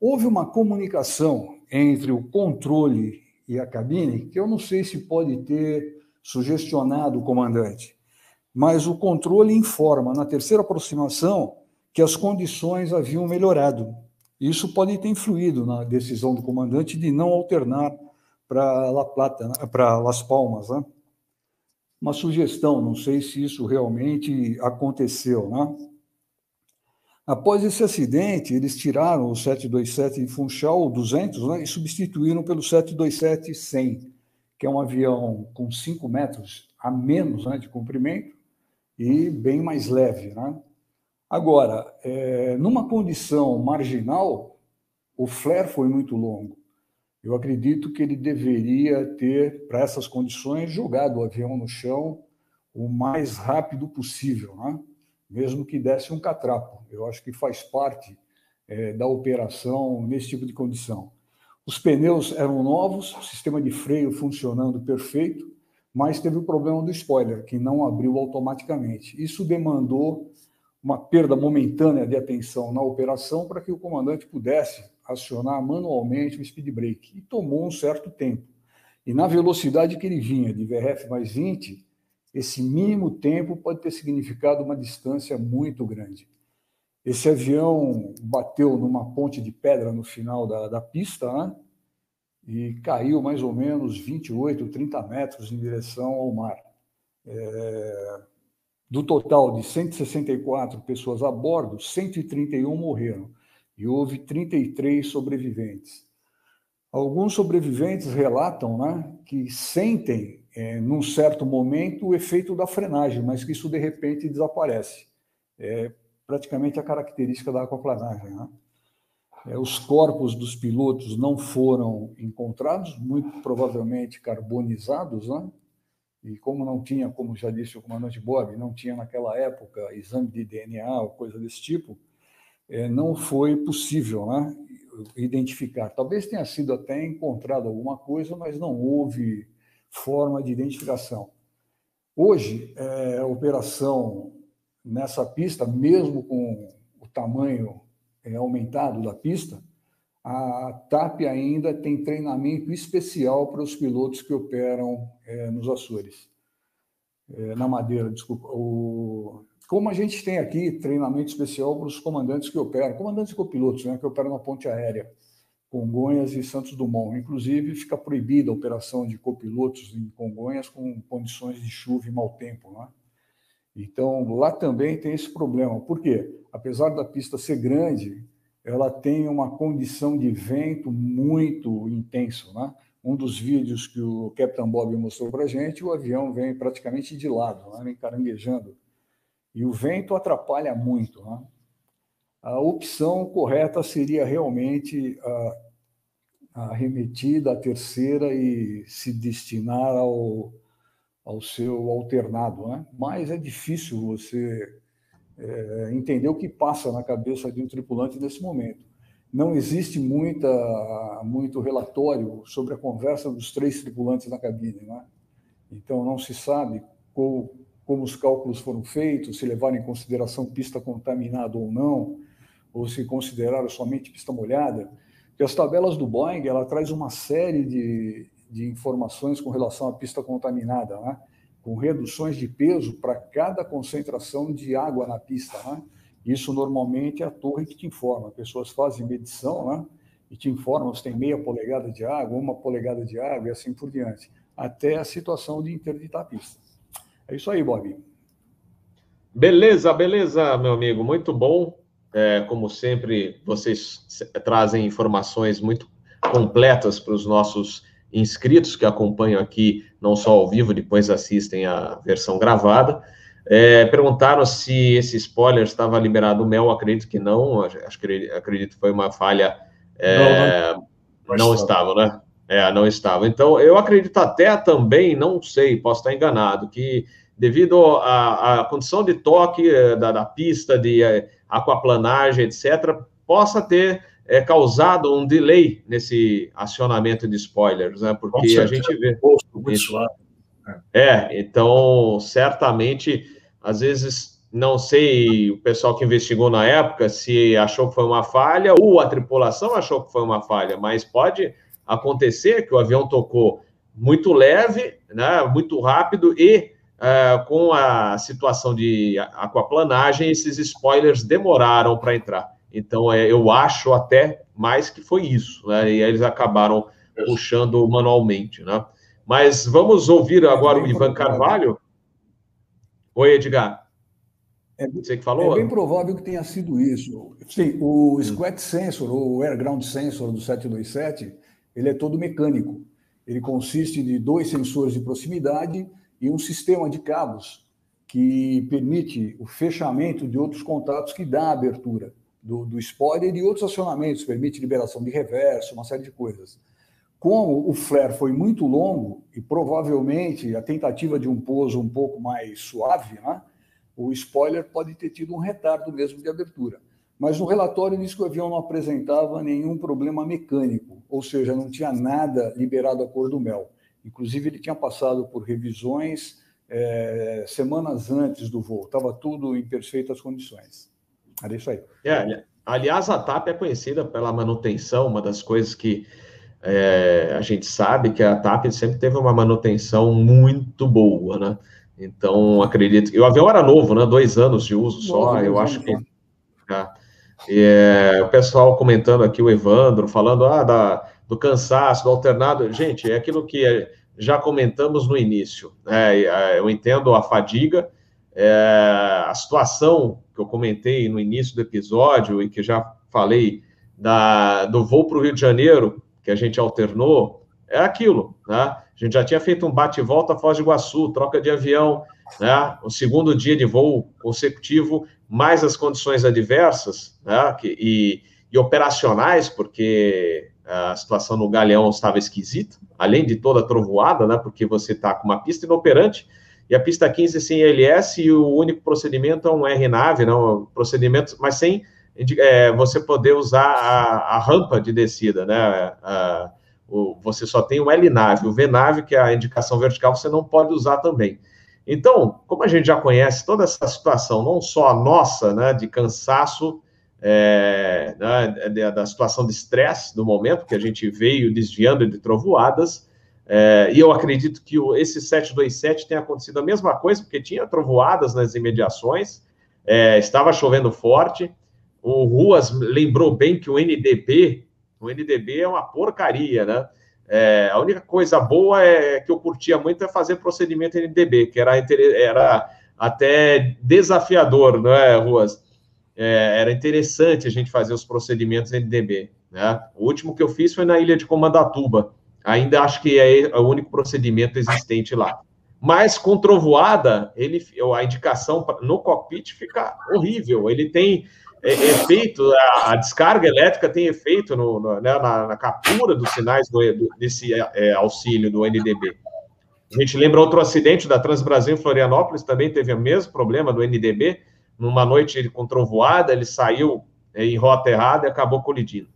Houve uma comunicação entre o controle e a cabine que eu não sei se pode ter sugestionado o comandante mas o controle informa na terceira aproximação que as condições haviam melhorado. Isso pode ter influído na decisão do comandante de não alternar para La Plata, né, para Las Palmas, né? Uma sugestão, não sei se isso realmente aconteceu, né? Após esse acidente, eles tiraram o 727 Funchal 200 né, e substituíram pelo 727-100, que é um avião com 5 metros a menos né, de comprimento, e bem mais leve. Né? Agora, é, numa condição marginal, o flare foi muito longo. Eu acredito que ele deveria ter, para essas condições, jogado o avião no chão o mais rápido possível, né? mesmo que desse um catrapo. Eu acho que faz parte é, da operação nesse tipo de condição. Os pneus eram novos, o sistema de freio funcionando perfeito, mas teve o problema do spoiler, que não abriu automaticamente. Isso demandou uma perda momentânea de atenção na operação para que o comandante pudesse acionar manualmente o speed brake. E tomou um certo tempo. E na velocidade que ele vinha, de VRF mais 20, esse mínimo tempo pode ter significado uma distância muito grande. Esse avião bateu numa ponte de pedra no final da, da pista, né? E caiu mais ou menos 28, 30 metros em direção ao mar. É, do total de 164 pessoas a bordo, 131 morreram e houve 33 sobreviventes. Alguns sobreviventes relatam né, que sentem, é, num certo momento, o efeito da frenagem, mas que isso de repente desaparece. É praticamente a característica da aquaplanagem. Né? É, os corpos dos pilotos não foram encontrados, muito provavelmente carbonizados, né? E como não tinha, como já disse o comandante Bob, não tinha naquela época exame de DNA ou coisa desse tipo, é, não foi possível né, identificar. Talvez tenha sido até encontrado alguma coisa, mas não houve forma de identificação. Hoje, é, a operação nessa pista, mesmo com o tamanho é, aumentado da pista, a TAP ainda tem treinamento especial para os pilotos que operam é, nos Açores, é, na Madeira, desculpa. O, como a gente tem aqui treinamento especial para os comandantes que operam, comandantes e copilotos, né, que operam na ponte aérea, Congonhas e Santos Dumont. Inclusive, fica proibida a operação de copilotos em Congonhas com condições de chuva e mau tempo. Né? Então, lá também tem esse problema. Por quê? Apesar da pista ser grande, ela tem uma condição de vento muito intenso. Né? Um dos vídeos que o Capitão Bob mostrou para a gente, o avião vem praticamente de lado, né? vem caranguejando. E o vento atrapalha muito. Né? A opção correta seria realmente a, a remetida à terceira e se destinar ao, ao seu alternado. Né? Mas é difícil você é, entender o que passa na cabeça de um tripulante nesse momento. Não existe muita, muito relatório sobre a conversa dos três tripulantes na cabine. Né? Então, não se sabe como, como os cálculos foram feitos, se levaram em consideração pista contaminada ou não, ou se consideraram somente pista molhada. Porque as tabelas do Boeing ela traz uma série de, de informações com relação à pista contaminada. Né? com reduções de peso para cada concentração de água na pista. Né? Isso normalmente é a torre que te informa. Pessoas fazem medição né? e te informam se tem meia polegada de água, uma polegada de água e assim por diante, até a situação de interditar a pista. É isso aí, Bob. Beleza, beleza, meu amigo, muito bom. É, como sempre, vocês trazem informações muito completas para os nossos inscritos que acompanham aqui, não só ao vivo, depois assistem a versão gravada. É, perguntaram se esse spoiler estava liberado o mel, acredito que não, acho que acredito que foi uma falha. É, não, não, não estava, né? É, não estava. Então, eu acredito até também, não sei, posso estar enganado, que devido à, condição de toque é, da, da pista, de é, aquaplanagem, etc., possa ter é causado um delay nesse acionamento de spoilers, né? Porque a gente vê. Isso. É, então, certamente, às vezes, não sei o pessoal que investigou na época se achou que foi uma falha ou a tripulação achou que foi uma falha, mas pode acontecer que o avião tocou muito leve, né, muito rápido e uh, com a situação de aquaplanagem, esses spoilers demoraram para entrar. Então, é, eu acho até mais que foi isso, né? E eles acabaram puxando manualmente, né? Mas vamos ouvir agora o Ivan Carvalho. Oi, Edgar. É, Você que falou? É bem provável que tenha sido isso. Sim, o hum. Squat Sensor, ou Air Ground Sensor do 727, ele é todo mecânico. Ele consiste de dois sensores de proximidade e um sistema de cabos que permite o fechamento de outros contatos que dá abertura do, do spoiler e outros acionamentos, permite liberação de reverso, uma série de coisas. Como o flare foi muito longo e provavelmente a tentativa de um pouso um pouco mais suave, né, o spoiler pode ter tido um retardo mesmo de abertura. Mas no relatório diz que o avião não apresentava nenhum problema mecânico, ou seja, não tinha nada liberado a cor do mel. Inclusive, ele tinha passado por revisões é, semanas antes do voo, estava tudo em perfeitas condições. Era isso aí. É, aliás, a TAP é conhecida pela manutenção, uma das coisas que é, a gente sabe que a TAP sempre teve uma manutenção muito boa, né? Então, acredito que o avião era novo, né? Dois anos de uso só, eu acho que. É. É, o pessoal comentando aqui, o Evandro, falando ah, da, do cansaço, do alternado. Gente, é aquilo que já comentamos no início. Né? É, eu entendo a fadiga, é, a situação que eu comentei no início do episódio e que já falei da, do voo para o Rio de Janeiro, que a gente alternou, é aquilo, né? A gente já tinha feito um bate-volta Foz do Iguaçu, troca de avião, né? O segundo dia de voo consecutivo, mais as condições adversas, né? Que, e, e operacionais, porque a situação no Galeão estava esquisita, além de toda a trovoada, né? Porque você está com uma pista inoperante, e a pista 15 sem ILS e o único procedimento é um RNAV, não, procedimento, mas sem é, você poder usar a, a, rampa de descida, né? A, o, você só tem o LNAV, o VNAV, que é a indicação vertical, você não pode usar também. Então, como a gente já conhece toda essa situação, não só a nossa, né, de cansaço, é, né, da situação de estresse do momento, que a gente veio desviando de trovoadas, é, e eu acredito que o, esse 727 tenha acontecido a mesma coisa, porque tinha trovoadas nas imediações, é, estava chovendo forte. O Ruas lembrou bem que o NDB, o NDB é uma porcaria, né? É, a única coisa boa é que eu curtia muito é fazer procedimento NDB, que era, era até desafiador, não é, Ruas? É, era interessante a gente fazer os procedimentos NDB. Né? O último que eu fiz foi na ilha de Comandatuba. Ainda acho que é o único procedimento existente lá. Mas com trovoada, ele, a indicação no cockpit fica horrível. Ele tem é, efeito, a, a, descarga elétrica tem efeito no, no, né, na, na, captura dos sinais do, do, desse é, auxílio do NDB. A gente lembra outro acidente da Transbrasil em Florianópolis, também teve o mesmo problema do NDB. Numa noite com trovoada, ele saiu é, em rota errada e acabou colidindo.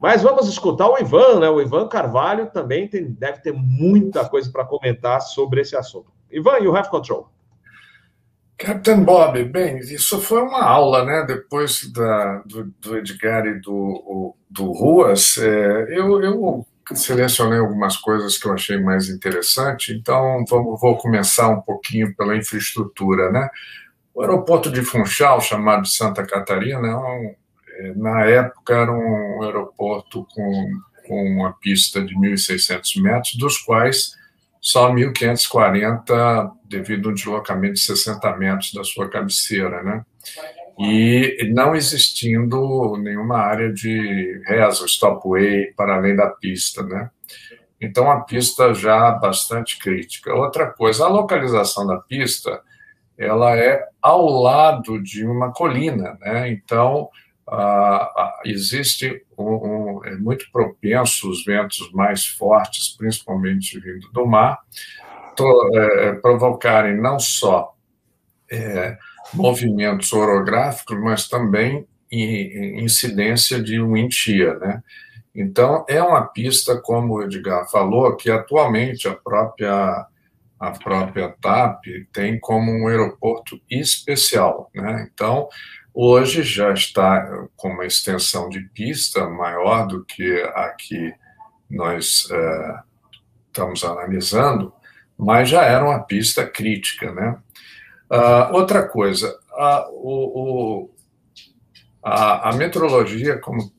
Mas vamos escutar o Ivan, né? O Ivan Carvalho também tem, deve ter muita coisa para comentar sobre esse assunto. Ivan, you have control. Captain Bob, bem, isso foi uma aula, né? Depois da, do, do Edgar e do, do Ruas, é, eu, eu selecionei algumas coisas que eu achei mais interessante, então vamos, vou começar um pouquinho pela infraestrutura, né? O aeroporto de Funchal, chamado Santa Catarina, é um, na época era um aeroporto com, com uma pista de 1.600 metros, dos quais só 1.540 devido a um deslocamento de 60 metros da sua cabeceira, né? e não existindo nenhuma área de reza, stopway para além da pista, né? Então a pista já bastante crítica. Outra coisa, a localização da pista, ela é ao lado de uma colina, né? Então existe um, um, é muito propenso os ventos mais fortes, principalmente vindo do mar, to, é, provocarem não só é, movimentos orográficos, mas também incidência de wind né? Então, é uma pista, como o Edgar falou, que atualmente a própria, a própria TAP tem como um aeroporto especial. Né? Então, hoje já está com uma extensão de pista maior do que a que nós é, estamos analisando, mas já era uma pista crítica. Né? Uh, outra coisa, a, o, o, a, a, metrologia, como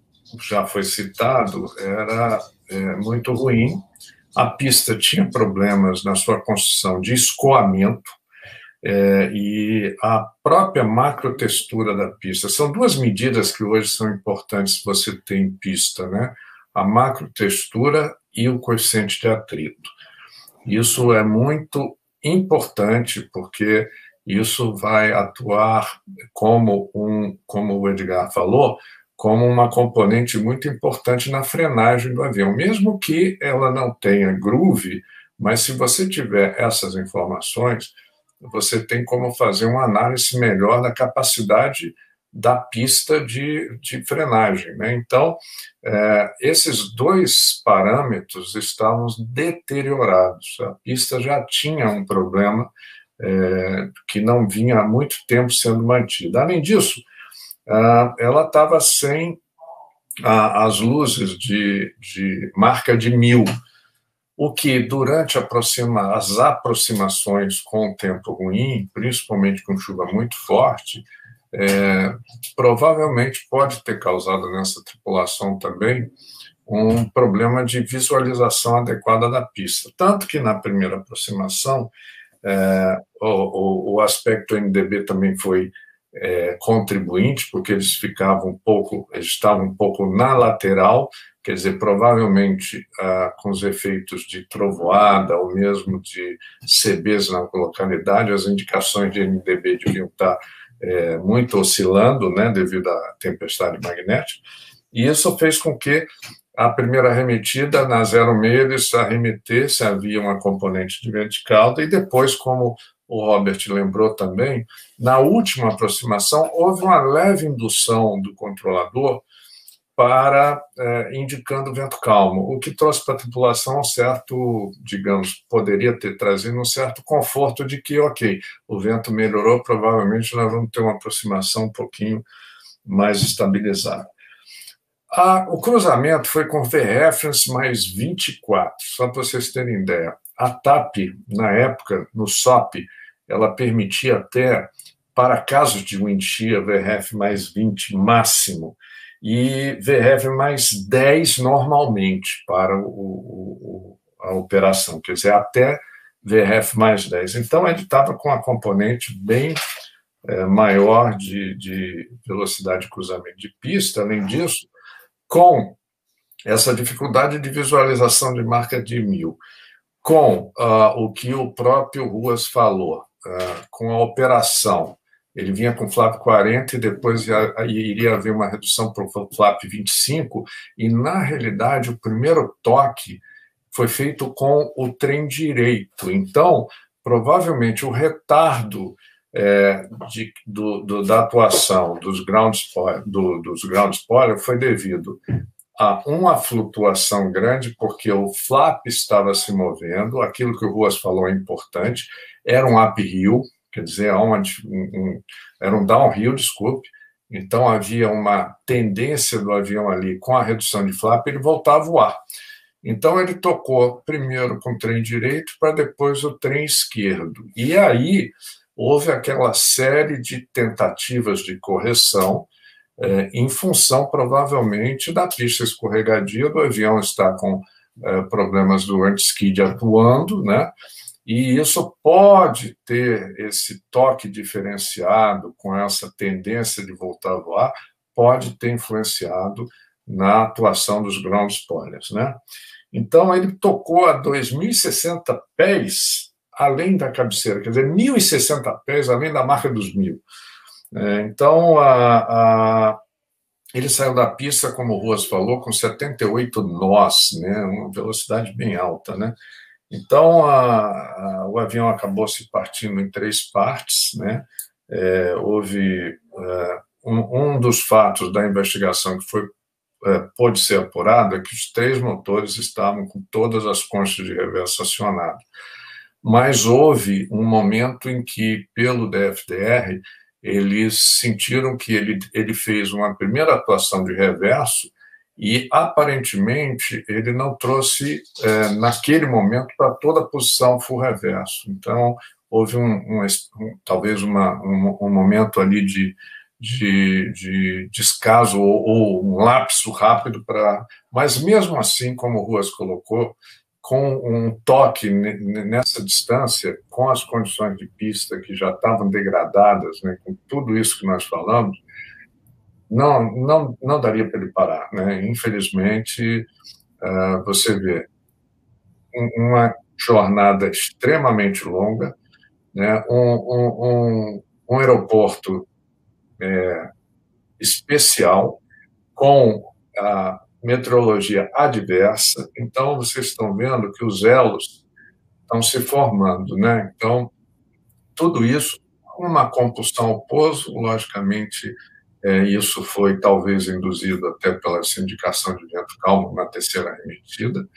já foi citado, era é, muito ruim. A pista tinha problemas na sua construção de escoamento é, e a própria macrotextura da pista. São duas medidas que hoje são importantes você tem pista, né? A macrotextura e o coeficiente de atrito. Isso é muito importante porque isso vai atuar como um, como o Edgar falou, como uma componente muito importante na frenagem do avião, mesmo que ela não tenha groove, mas se você tiver essas informações, você tem como fazer uma análise melhor da capacidade da pista de, de frenagem. Né? Então, é, esses dois parâmetros estavam deteriorados. A pista já tinha um problema é, que não vinha há muito tempo sendo mantida. Além disso, ela estava sem as luzes de, de, marca de mil, o que durante aproxima, as aproximações com o tempo ruim, principalmente com chuva muito forte, é, provavelmente pode ter causado nessa tripulação também um problema de visualização adequada da pista. Tanto que na primeira aproximação é, o, o, aspecto MDB também foi é, contribuinte, porque eles ficavam um pouco, eles estavam um pouco na lateral, quer dizer, provavelmente ah, com os efeitos de trovoada ou mesmo de CBs na localidade, as indicações de MDB deviam estar é, muito oscilando, né, devido à tempestade magnética, e isso fez com que a primeira arremetida, na 06, eles arremetesse, havia uma componente de vento de calda, e depois, como o Robert lembrou também, na última aproximação, houve uma leve indução do controlador para é, indicando vento calmo, o que trouxe para a tripulação um certo, digamos, poderia ter trazido um certo conforto de que, ok, o vento melhorou, provavelmente nós vamos ter uma aproximação um pouquinho mais estabilizada. O cruzamento foi com V-Reference mais 24, só para vocês terem ideia. A TAP, na época, no SOP, ela permitia até, para casos de wind shear, VRF mais 20 máximo, e VRF mais 10 normalmente para o, o, a operação, quer dizer, até VRF mais 10. Então, ele estava com a componente bem é, maior de, de velocidade de cruzamento de pista. Além disso, com essa dificuldade de visualização de marca de mil, com uh, o que o próprio Ruas falou, uh, com a operação ele vinha com flap 40 e depois iria haver uma redução para o flap 25, e na realidade o primeiro toque foi feito com o trem direito. Então, provavelmente o retardo é, de, do, do, da atuação dos ground, spoiler, do, dos ground spoiler foi devido a uma flutuação grande, porque o flap estava se movendo, aquilo que o Ruas falou é importante, era um uphill, quer dizer, um, um, era um downhill, desculpe, então havia uma tendência do avião ali, com a redução de flap, ele voltar a voar. Então ele tocou primeiro com o trem direito, para depois o trem esquerdo. E aí houve aquela série de tentativas de correção, é, em função, provavelmente, da pista escorregadia, do avião estar com é, problemas do anti-skid atuando, né? E isso pode ter esse toque diferenciado com essa tendência de voltar a voar, pode ter influenciado na atuação dos ground spoilers, né? Então ele tocou a 2.060 pés além da cabeceira, quer dizer, 1.060 pés além da marca dos mil. É, então a, a, ele saiu da pista, como o Ruas falou, com 78 nós, né? Uma velocidade bem alta, né? Então, a, a, o avião acabou se partindo em três partes. Né? É, houve é, um, um, dos fatos da investigação que foi é, pôde ser apurado é que os três motores estavam com todas as conchas de reverso acionadas. Mas houve um momento em que, pelo DFDR, eles sentiram que ele, ele fez uma primeira atuação de reverso e aparentemente ele não trouxe é, naquele momento para toda a posição full reverso. Então houve um, um, um talvez uma, um, um, momento ali de, de, de descaso ou, ou um lapso rápido para, mas mesmo assim, como o Ruas colocou, com um toque nessa distância, com as condições de pista que já estavam degradadas, né, com tudo isso que nós falamos, não, não, não daria para ele parar. Né? Infelizmente, uh, você vê uma jornada extremamente longa, né? um, um, um, um aeroporto é, especial, com a meteorologia adversa. Então, vocês estão vendo que os elos estão se formando. Né? Então, tudo isso, uma compulsão ao pouso, logicamente, é, isso foi talvez induzido até pela sindicação de vento calmo na terceira remetida.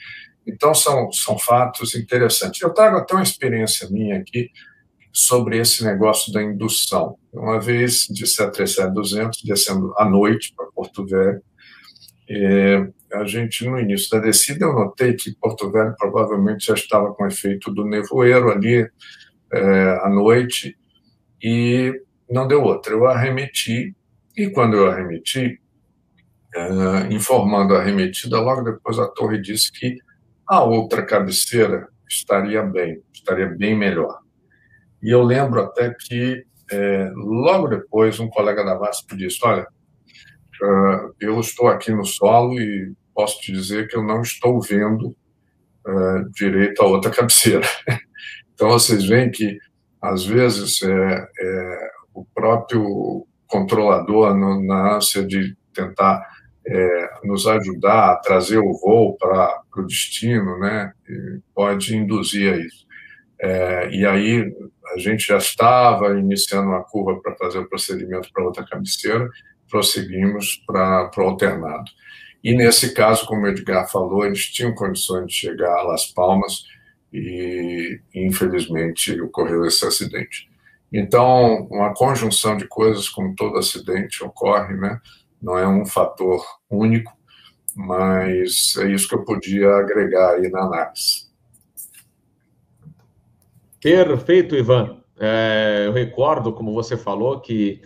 Então, são, são fatos interessantes. Eu trago até uma experiência minha aqui sobre esse negócio da indução. Uma vez de 737-200, descendo à noite para Porto Velho, é, a gente, no início da descida, eu notei que Porto Velho provavelmente já estava com efeito do nevoeiro ali é, à noite e não deu outra. Eu arremeti e quando eu arremeti, uh, informando a arremetida, logo depois a torre disse que a outra cabeceira estaria bem, estaria bem melhor. E eu lembro até que, é, logo depois, um colega da VASP disse: Olha, uh, eu estou aqui no solo e posso te dizer que eu não estou vendo uh, direito a outra cabeceira. então, vocês veem que, às vezes, é, é, o próprio controlador no, na ânsia de tentar é, nos ajudar a trazer o voo para o destino, né, pode induzir a isso. É, e aí a gente já estava iniciando uma curva para fazer o procedimento para outra cabeceira, prosseguimos para o alternado. E nesse caso, como o Edgar falou, eles tinham condições de chegar a Las Palmas e, infelizmente, ocorreu esse acidente. Então, uma conjunção de coisas, como todo acidente ocorre, né? não é um fator único, mas é isso que eu podia agregar aí na análise. Perfeito, Ivan. É, eu recordo, como você falou, que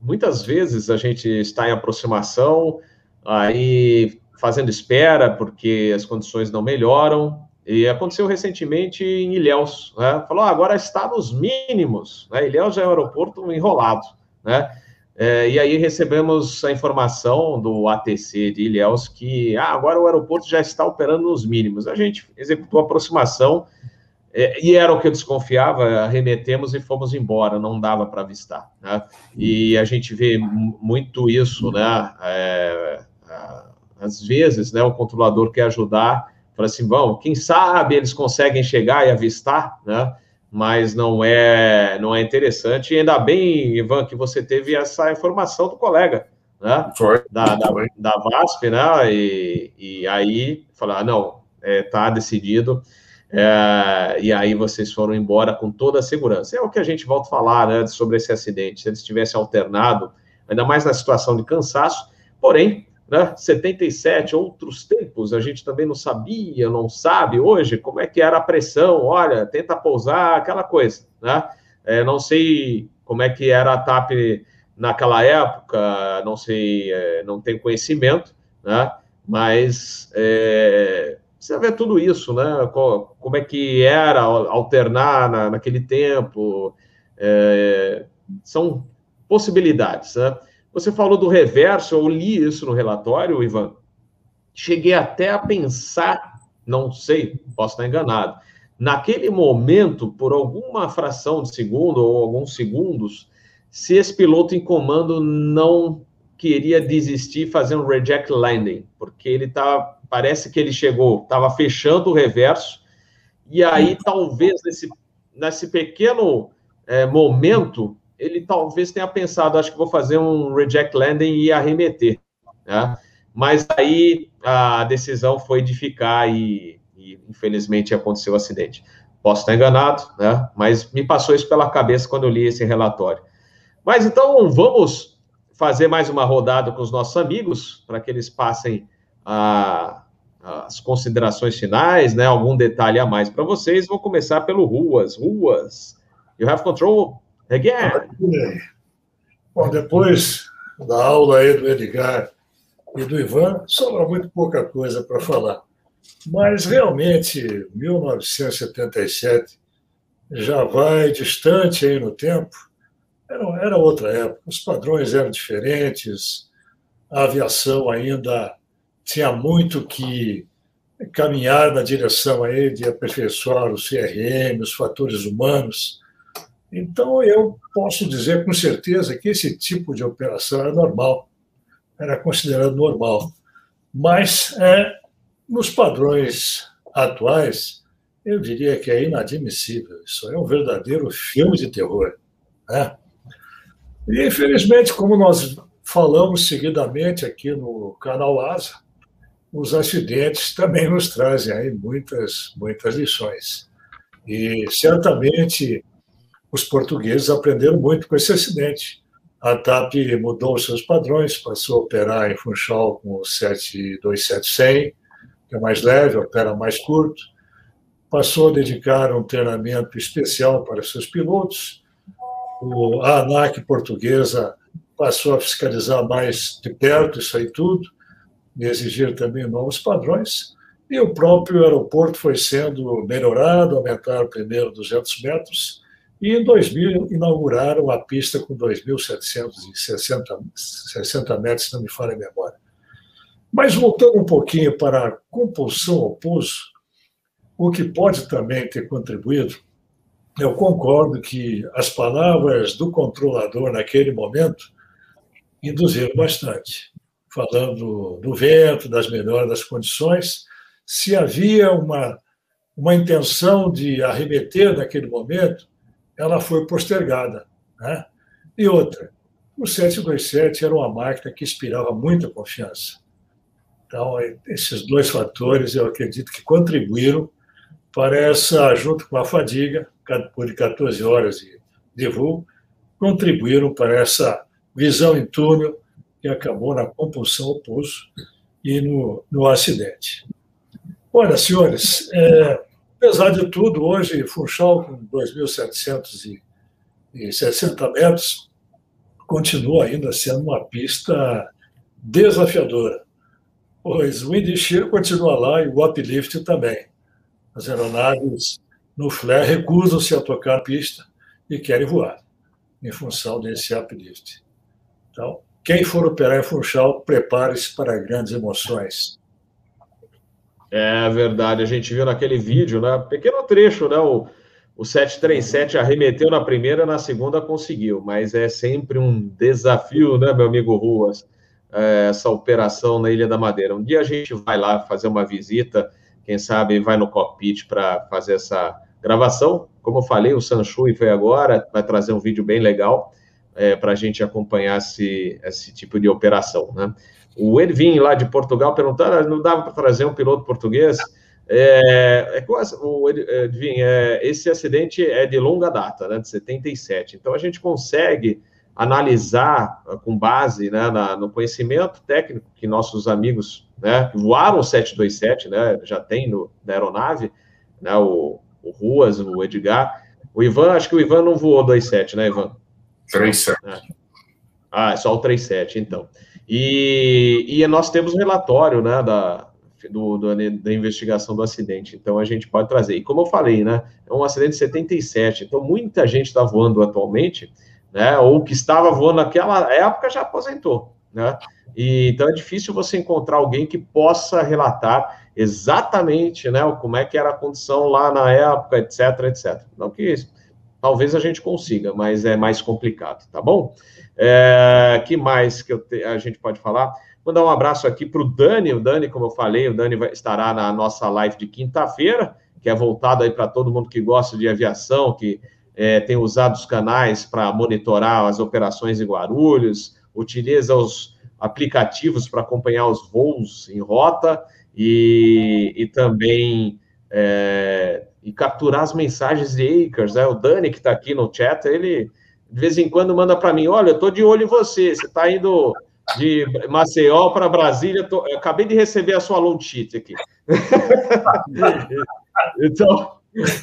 muitas vezes a gente está em aproximação, aí fazendo espera, porque as condições não melhoram, E aconteceu recentemente em Ilhéus, né? Falou, ah, agora está nos mínimos, né? Ilhéus é um aeroporto enrolado, né? É, e aí recebemos a informação do ATC de Ilhéus que ah, agora o aeroporto já está operando nos mínimos. A gente executou a aproximação é, e era o que eu desconfiava, remetemos e fomos embora, não dava para avistar. Né? E a gente vê muito isso, né? É, às vezes, né, o controlador quer ajudar, fala assim, bom, quem sabe eles conseguem chegar e avistar, né? Mas não é, não é interessante. E ainda bem, Ivan, que você teve essa informação do colega, né? Foi. Da, da, da VASP, né? E, e aí, falar, ah, não, é, tá decidido. É, e aí vocês foram embora com toda a segurança. É o que a gente volta a falar né, sobre esse acidente. Se eles tivessem alternado, ainda mais na situação de cansaço, porém, né, 77, outros tempos, a gente também não sabia, não sabe hoje como é que era a pressão, olha, tenta pousar, aquela coisa, né? É, não sei como é que era a TAP naquela época, não sei, é, não tenho conhecimento, né? Mas é, você vê tudo isso, né? Como é que era alternar na, naquele tempo, é, são possibilidades, né? Você falou do reverso, eu li isso no relatório, Ivan. Cheguei até a pensar, não sei, posso estar enganado. Naquele momento, por alguma fração de segundo ou alguns segundos, se esse piloto em comando não queria desistir fazendo reject landing, porque ele tá, parece que ele chegou, estava fechando o reverso, e aí talvez nesse, nesse pequeno é, momento, ele talvez tenha pensado, acho que vou fazer um reject landing e arremeter, né? Mas aí a decisão foi de ficar e, e infelizmente aconteceu o acidente. Posso estar enganado, né? Mas me passou isso pela cabeça quando eu li esse relatório. Mas então vamos fazer mais uma rodada com os nossos amigos, para que eles passem a, as considerações finais, né? Algum detalhe a mais para vocês. Vou começar pelo Ruas. Ruas, you have control again. Bom, depois da aula aí do Edgar e do Ivan, sobra muito pouca coisa para falar. Mas realmente, 1977 já vai distante aí no tempo era, era outra época, os padrões eram diferentes, a aviação ainda tinha muito que caminhar na direção aí de aperfeiçoar o CRM, os fatores humanos. Então, eu posso dizer com certeza que esse tipo de operação era normal, era considerado normal. Mas, é, nos padrões atuais, eu diria que é inadmissível. Isso é um verdadeiro filme de terror. Né? E, infelizmente, como nós falamos seguidamente aqui no canal Asa, os acidentes também nos trazem aí muitas, muitas lições. E certamente os portugueses aprenderam muito com esse acidente. A TAP mudou os seus padrões, passou a operar em Funchal com o 727-100, que é mais leve, opera mais curto, passou a dedicar um treinamento especial para seus pilotos, a ANAC portuguesa passou a fiscalizar mais de perto isso aí tudo, e exigir também novos padrões, e o próprio aeroporto foi sendo melhorado, aumentaram primeiro 200 metros, e em 2000 inauguraram a pista com 2.760 metros, se não me falha a memória. Mas voltando um pouquinho para a compulsão ao pouso, o que pode também ter contribuído eu concordo que as palavras do controlador naquele momento induziram bastante, falando do vento, das melhores das condições. Se havia uma, uma intenção de arremeter naquele momento, ela foi postergada. Né? E outra, o 727 era uma máquina que inspirava muita confiança. Então, esses dois fatores eu acredito que contribuíram para essa, junto com a fadiga, por 14 horas de, de voo, contribuíram para essa visão em túnel que acabou na compulsão ao pulso e no, no acidente. Olha, senhores, é, apesar de tudo, hoje Funchal, com 2.760 metros, continua ainda sendo uma pista desafiadora, pois o Wind Shear continua lá e o uplift também. As aeronaves no flare recusam-se a tocar pista e querem voar, em função desse uplift. Então, quem for operar em Funchal, prepare-se para grandes emoções. É verdade, a gente viu naquele vídeo, né? Pequeno trecho, né? O, o 737 arremeteu na primeira, na segunda conseguiu, mas é sempre um desafio, né, meu amigo Ruas, é, essa operação na Ilha da Madeira. Um dia a gente vai lá fazer uma visita, quem sabe vai no cockpit para fazer essa gravação. Como eu falei, o Sanchui foi agora, vai trazer um vídeo bem legal é, para a gente acompanhar esse, esse tipo de operação, né? O Edvin, lá de Portugal, perguntando, ah, não dava para trazer um piloto português? É, é, o Edvin, é, esse acidente é de longa data, né, de 77. Então, a gente consegue analisar ah, com base né, na, no conhecimento técnico que nossos amigos né, que voaram o 727, né, já tem no, na aeronave, né, o, o Ruas, o Edgar. O Ivan, acho que o Ivan não voou 27, né, Ivan? 37. É. Ah, é só o 37, então. E, e nós temos relatório, né, da, do, do, da investigação do acidente, então a gente pode trazer. E como eu falei, né, é um acidente de 77, então muita gente está voando atualmente, né, ou que estava voando naquela época já aposentou, né, e, então é difícil você encontrar alguém que possa relatar exatamente, né, como é que era a condição lá na época, etc, etc. Não que talvez a gente consiga, mas é mais complicado, tá bom? É, que mais que te, a gente pode falar? Mandar um abraço aqui para o Dani. O Dani, como eu falei, o Dani vai, estará na nossa live de quinta-feira, que é voltado aí para todo mundo que gosta de aviação, que é, tem usado os canais para monitorar as operações em Guarulhos, utiliza os aplicativos para acompanhar os voos em rota e, e também é, e capturar as mensagens de Acres. Né? O Dani, que está aqui no chat, ele de vez em quando manda para mim: Olha, eu estou de olho em você, você está indo de Maceió para Brasília, tô, acabei de receber a sua loan sheet aqui. então,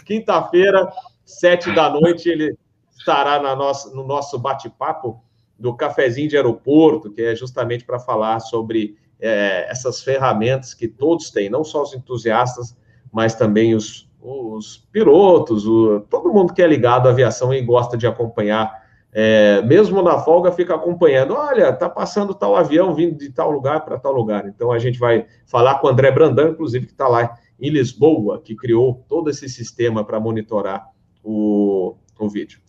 quinta-feira, sete da noite, ele estará na nossa, no nosso bate-papo do cafezinho de aeroporto, que é justamente para falar sobre é, essas ferramentas que todos têm, não só os entusiastas, mas também os, os pilotos, o, todo mundo que é ligado à aviação e gosta de acompanhar, é, mesmo na folga, fica acompanhando. Olha, tá passando tal avião vindo de tal lugar para tal lugar. Então a gente vai falar com o André Brandão, inclusive, que está lá em Lisboa, que criou todo esse sistema para monitorar o, o vídeo.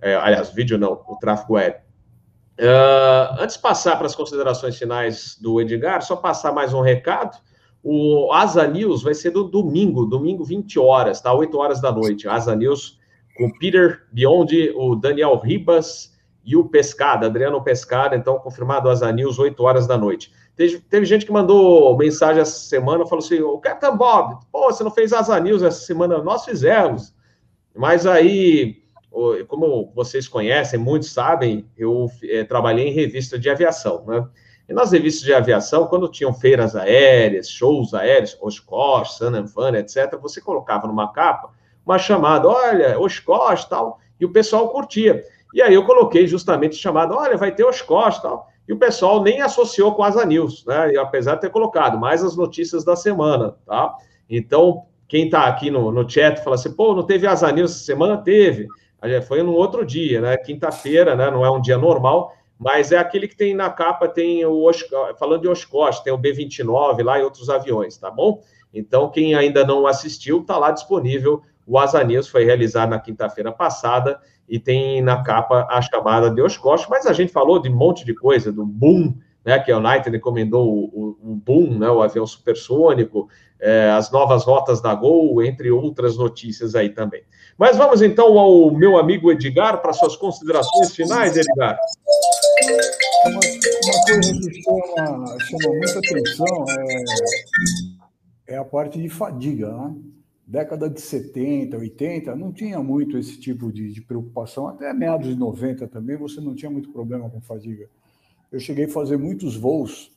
É, aliás, vídeo não, o tráfego aéreo. Uh, antes de passar para as considerações finais do Edgar, só passar mais um recado. O Asa News vai ser do domingo, domingo 20 horas, tá? 8 horas da noite. Asa News com Peter Biondi, o Daniel Ribas e o Pescada, Adriano Pescada. Então, confirmado Asa News, 8 horas da noite. Teve, teve gente que mandou mensagem essa semana, falou assim: o Capitão Bob, pô, você não fez Asa News essa semana? Nós fizemos. Mas aí, como vocês conhecem, muitos sabem, eu é, trabalhei em revista de aviação, né? Nas revistas de aviação, quando tinham feiras aéreas, shows aéreos, Oshkosh, Sun and Fun, etc., você colocava numa capa uma chamada, olha, Oshkosh, tal, e o pessoal curtia. E aí eu coloquei justamente chamada, olha, vai ter Oshkosh, tal, e o pessoal nem associou com as News, né, e apesar de ter colocado mais as notícias da semana, tá? Então, quem está aqui no, no chat fala assim, pô, não teve Asa News essa semana? Teve. Foi num outro dia, né, quinta-feira, né, não é um dia normal, mas é aquele que tem na capa, tem o falando de Oshkosh, tem o B-29 lá e outros aviões, tá bom? Então, quem ainda não assistiu, está lá disponível. O Asa News foi realizado na quinta-feira passada e tem na capa a chamada de Oshkosh, mas a gente falou de um monte de coisa, do Boom, né, que a United encomendou o, o, o Boom, né, o avião supersônico, é, as novas rotas da Gol, entre outras notícias aí também. Mas vamos então ao meu amigo Edgar para suas considerações finais, Edgar. Uma, coisa que chama, chama muita atenção é, é a parte de fadiga. Né? Década de 70, 80, não tinha muito esse tipo de, de preocupação. Até meados de 90 também você não tinha muito problema com fadiga. Eu cheguei a fazer muitos voos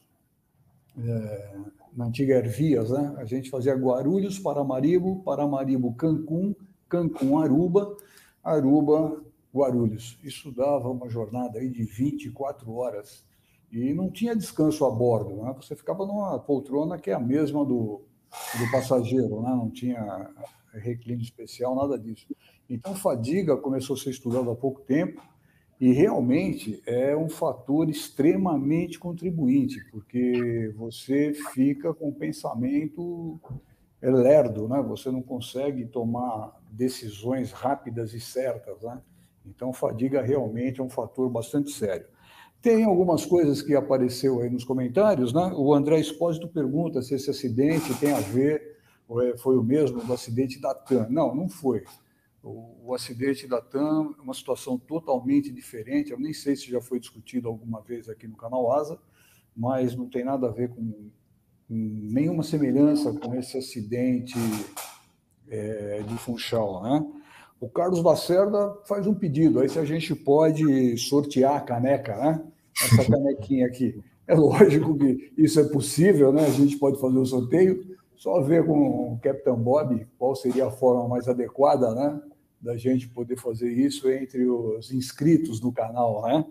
é, na antiga Ervias, né? A gente fazia Guarulhos, Paramaribo, Paramaribo, Cancún, Cancún, Aruba, Aruba, Guarulhos. Isso dava uma jornada aí de 24 horas e não tinha descanso a bordo, né? Você ficava numa poltrona que é a mesma do, do passageiro, né? não tinha reclínio especial, nada disso. Então, fadiga começou a ser estudado há pouco tempo e realmente é um fator extremamente contribuinte, porque você fica com o pensamento lerdo, né? você não consegue tomar decisões rápidas e certas. Né? Então, fadiga realmente é um fator bastante sério. Tem algumas coisas que apareceu aí nos comentários, né? O André Espósito pergunta se esse acidente tem a ver, é, foi o mesmo do acidente da TAM. Não, não foi. O, o acidente da TAM é uma situação totalmente diferente. Eu nem sei se já foi discutido alguma vez aqui no canal Asa, mas não tem nada a ver com, com nenhuma semelhança com esse acidente é, de Funchal, né? O Carlos Lacerda faz um pedido, aí se a gente pode sortear a caneca, né? Essa canequinha aqui. É lógico que isso é possível, né? A gente pode fazer o sorteio, só ver com o Capitão Bob qual seria a forma mais adequada, né? Da gente poder fazer isso entre os inscritos do canal, né?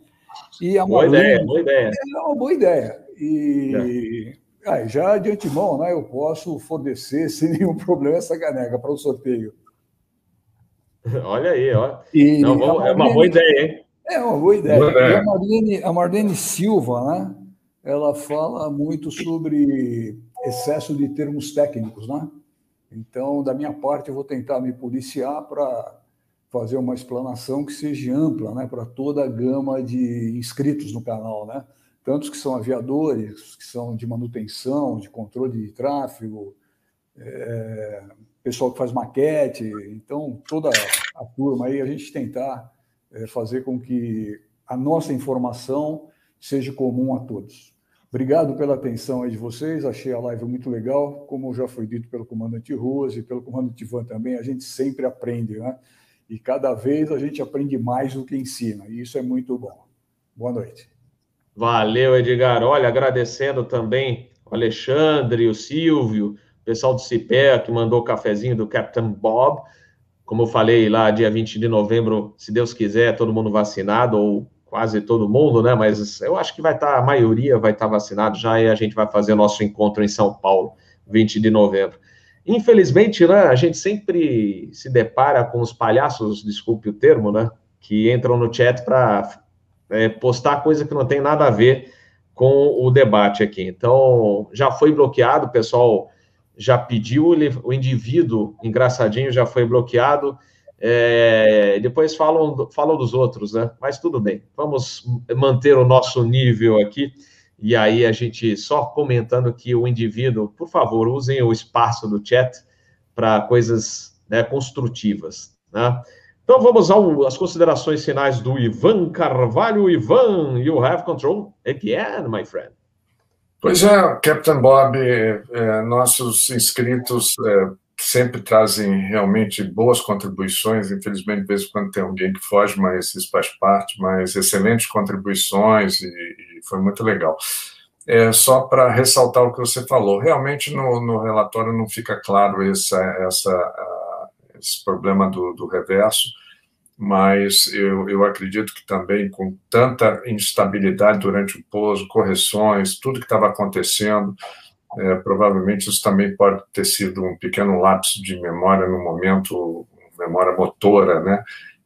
E a boa Marlene, ideia, boa ideia. É uma boa ideia. E é. ah, já de antemão, né? Eu posso fornecer sem nenhum problema essa caneca para o sorteio. Olha aí, ó. E Não, vamos, Marlene, é uma boa ideia, hein? É uma boa ideia. Boa ideia. a, Marlene, a Marlene Silva, né? Ela fala muito sobre excesso de termos técnicos, né? Então, da minha parte, eu vou tentar me policiar para fazer uma explanação que seja ampla, né, para toda a gama de inscritos no canal, né? Tantos que são aviadores, que são de manutenção, de controle de tráfego, é, pessoal que faz maquete, então toda a turma aí, a gente tentar é, fazer com que a nossa informação seja comum a todos. Obrigado pela atenção aí de vocês, achei a live muito legal, como já foi dito pelo comandante Ruas e pelo comandante Ivan também, a gente sempre aprende, né? E cada vez a gente aprende mais do que ensina, e isso é muito bom. Boa noite. Valeu, Edgar. Olha, agradecendo também o Alexandre, o Silvio, pessoal do CIPEA que mandou o cafezinho do Captain Bob. Como eu falei lá, dia 20 de novembro, se Deus quiser, todo mundo vacinado, ou quase todo mundo, né? Mas eu acho que vai estar, tá, a maioria vai estar tá vacinado já e a gente vai fazer o nosso encontro em São Paulo, 20 de novembro. Infelizmente, né, a gente sempre se depara com os palhaços, desculpe o termo, né? Que entram no chat para é, postar coisa que não tem nada a ver com o debate aqui. Então, já foi bloqueado, pessoal já pediu, o indivíduo engraçadinho já foi bloqueado. É, depois falam, falam dos outros, né? Mas tudo bem, vamos manter o nosso nível aqui. E aí a gente só comentando que o indivíduo, por favor, usem o espaço do chat para coisas né, construtivas, né? Então vamos às considerações finais do Ivan Carvalho. Ivan, you have control again, my friend. Pois é, Captain Bob, é, nossos inscritos é, sempre trazem realmente boas contribuições. Infelizmente, de vez em quando tem alguém que foge, mas isso faz parte. Mas excelentes contribuições e, e foi muito legal. É, só para ressaltar o que você falou, realmente no, no relatório não fica claro essa, essa, esse problema do, do reverso mas eu, eu acredito que também com tanta instabilidade durante o pouso, correções, tudo que estava acontecendo, é, provavelmente isso também pode ter sido um pequeno lapso de memória no momento, memória motora, né?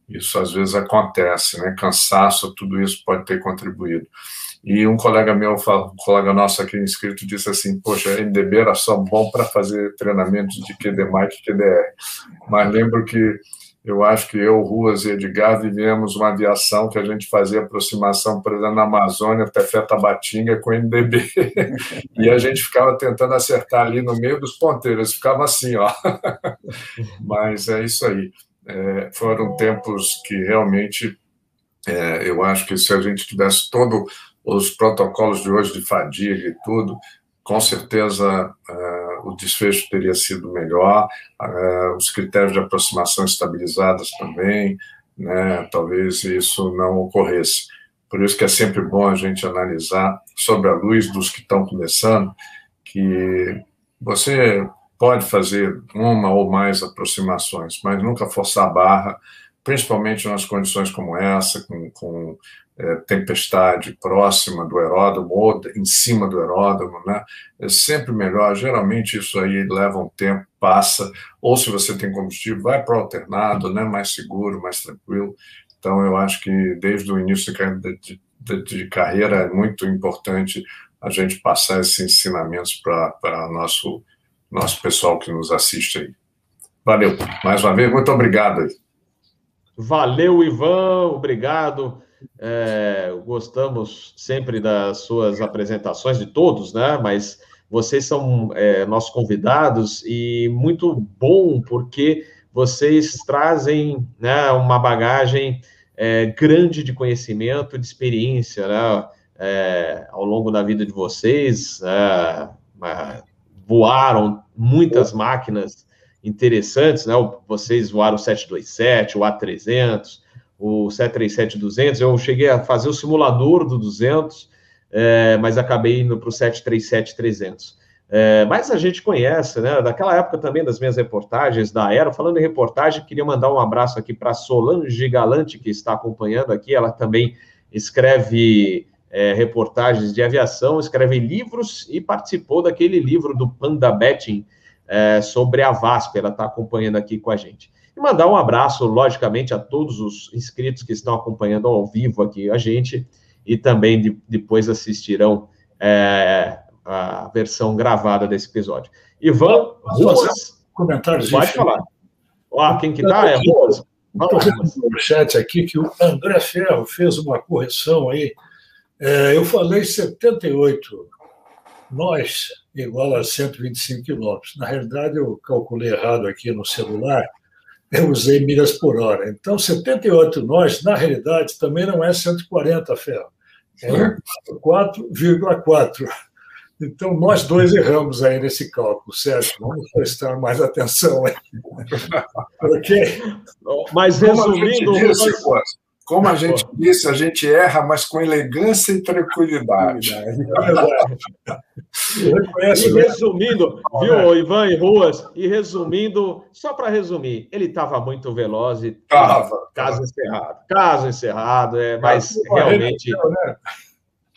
Isso às vezes acontece, né? Cansaço, tudo isso pode ter contribuído. E um colega meu, um colega nosso aqui inscrito, disse assim: Poxa, a NDB era só bom para fazer treinamentos de QDMAC e QDR. Mas lembro que eu acho que eu, Ruas e Edgar vivemos uma aviação que a gente fazia aproximação, por exemplo, na Amazônia, até Fetabatinga com NDB. e a gente ficava tentando acertar ali no meio dos ponteiros, ficava assim, ó. Mas é isso aí. É, foram tempos que realmente é, eu acho que se a gente tivesse todos os protocolos de hoje de fadiga e tudo, com certeza uh, o desfecho teria sido melhor, uh, os critérios de aproximação estabilizados também, né, talvez isso não ocorresse. Por isso que é sempre bom a gente analisar, sobre a luz dos que estão começando, que você pode fazer uma ou mais aproximações, mas nunca forçar a barra, principalmente nas condições como essa, com, com é, tempestade próxima do aeródromo ou em cima do aeródromo, né? É sempre melhor. Geralmente isso aí leva um tempo, passa. Ou se você tem combustível, vai para o alternado, né? Mais seguro, mais tranquilo. Então eu acho que desde o início de, de, de carreira é muito importante a gente passar esses ensinamentos para nosso nosso pessoal que nos assiste aí. Valeu. Mais uma vez, muito obrigado aí. Valeu, Ivan, obrigado. É, gostamos sempre das suas apresentações, de todos, né? Mas vocês são é, nossos convidados e muito bom porque vocês trazem né, uma bagagem é, grande de conhecimento, de experiência, né? É, ao longo da vida de vocês, é, voaram muitas máquinas interessantes, né? Vocês voaram o 727, o A300, o 737-200. Eu cheguei a fazer o simulador do 200, é, mas acabei indo para o 737-300. É, mas a gente conhece, né? Daquela época também das minhas reportagens da Aero. Falando em reportagem, queria mandar um abraço aqui para Solange Galante, que está acompanhando aqui. Ela também escreve é, reportagens de aviação, escreve livros e participou daquele livro do Panda Betting é, sobre a VASP. Ela está acompanhando aqui com a gente. E mandar um abraço, logicamente, a todos os inscritos que estão acompanhando ao vivo aqui a gente e também de, depois assistirão é, a versão gravada desse episódio. Ivan, Ruas, comentários. Pode falar. Ah, quem que tá? É Ruas. Estou no chat aqui que o André Ferro fez uma correção aí. É, eu falei 78 nós igual a 125 quilômetros. Na realidade, eu calculei errado aqui no celular, eu usei milhas por hora. Então, 78 nós, na realidade, também não é 140 ferro, é 4,4. Então, nós dois erramos aí nesse cálculo, certo? Vamos prestar mais atenção aí. ok? Mas resumindo. Como a gente disse, a gente erra, mas com elegância e tranquilidade. e resumindo, viu, Ivan e Ruas? E resumindo, só para resumir, ele estava muito veloz e tava, caso encerrado. Caso encerrado, é, mas realmente.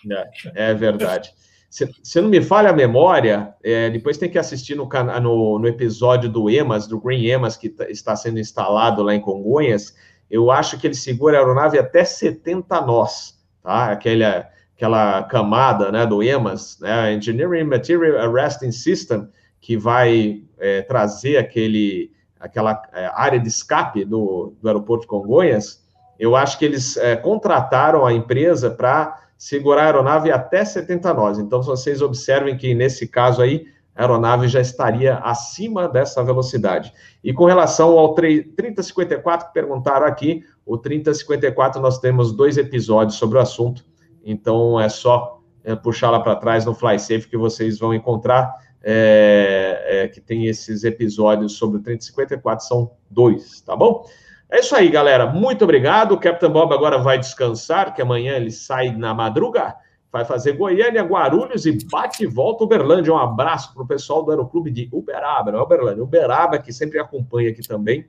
Né? É, é verdade. Se, se, não me falha a memória, é, depois tem que assistir no, no, no, episódio do EMAS, do Green EMAS, que tá, está sendo instalado lá em Congonhas eu acho que ele segura a aeronave até 70 nós, tá? Aquela, aquela camada né, do EMAS, né, Engineering Material Arresting System, que vai é, trazer aquele, aquela é, área de escape do, do aeroporto de Congonhas, eu acho que eles é, contrataram a empresa para segurar a aeronave até 70 nós. Então, vocês observem que nesse caso aí, a aeronave já estaria acima dessa velocidade. E com relação ao 3054 que perguntaram aqui, o 3054 nós temos dois episódios sobre o assunto, então é só é, puxar lá para trás no FlySafe que vocês vão encontrar é, é, que tem esses episódios sobre o 3054, são dois, tá bom? É isso aí, galera. Muito obrigado. O Captain Bob agora vai descansar, que amanhã ele sai na madruga vai fazer Goiânia, Guarulhos e bate e volta Uberlândia. Um abraço para o pessoal do Aeroclube de Uberaba, não é Uberlândia, Uberaba, que sempre acompanha aqui também,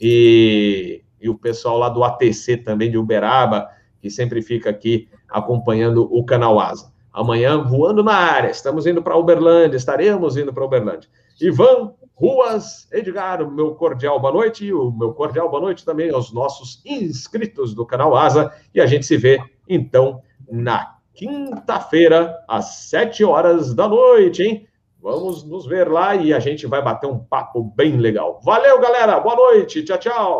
e, e o pessoal lá do ATC também de Uberaba, que sempre fica aqui acompanhando o canal Asa. Amanhã, voando na área, estamos indo para Uberlândia, estaremos indo para Uberlândia. Ivan, Ruas, Edgar, meu cordial boa noite, e o meu cordial boa noite também aos nossos inscritos do canal Asa, e a gente se vê, então, na quinta-feira, às sete horas da noite, hein? Vamos nos ver lá e a gente vai bater um papo bem legal. Valeu, galera. Boa noite. Tchau, tchau.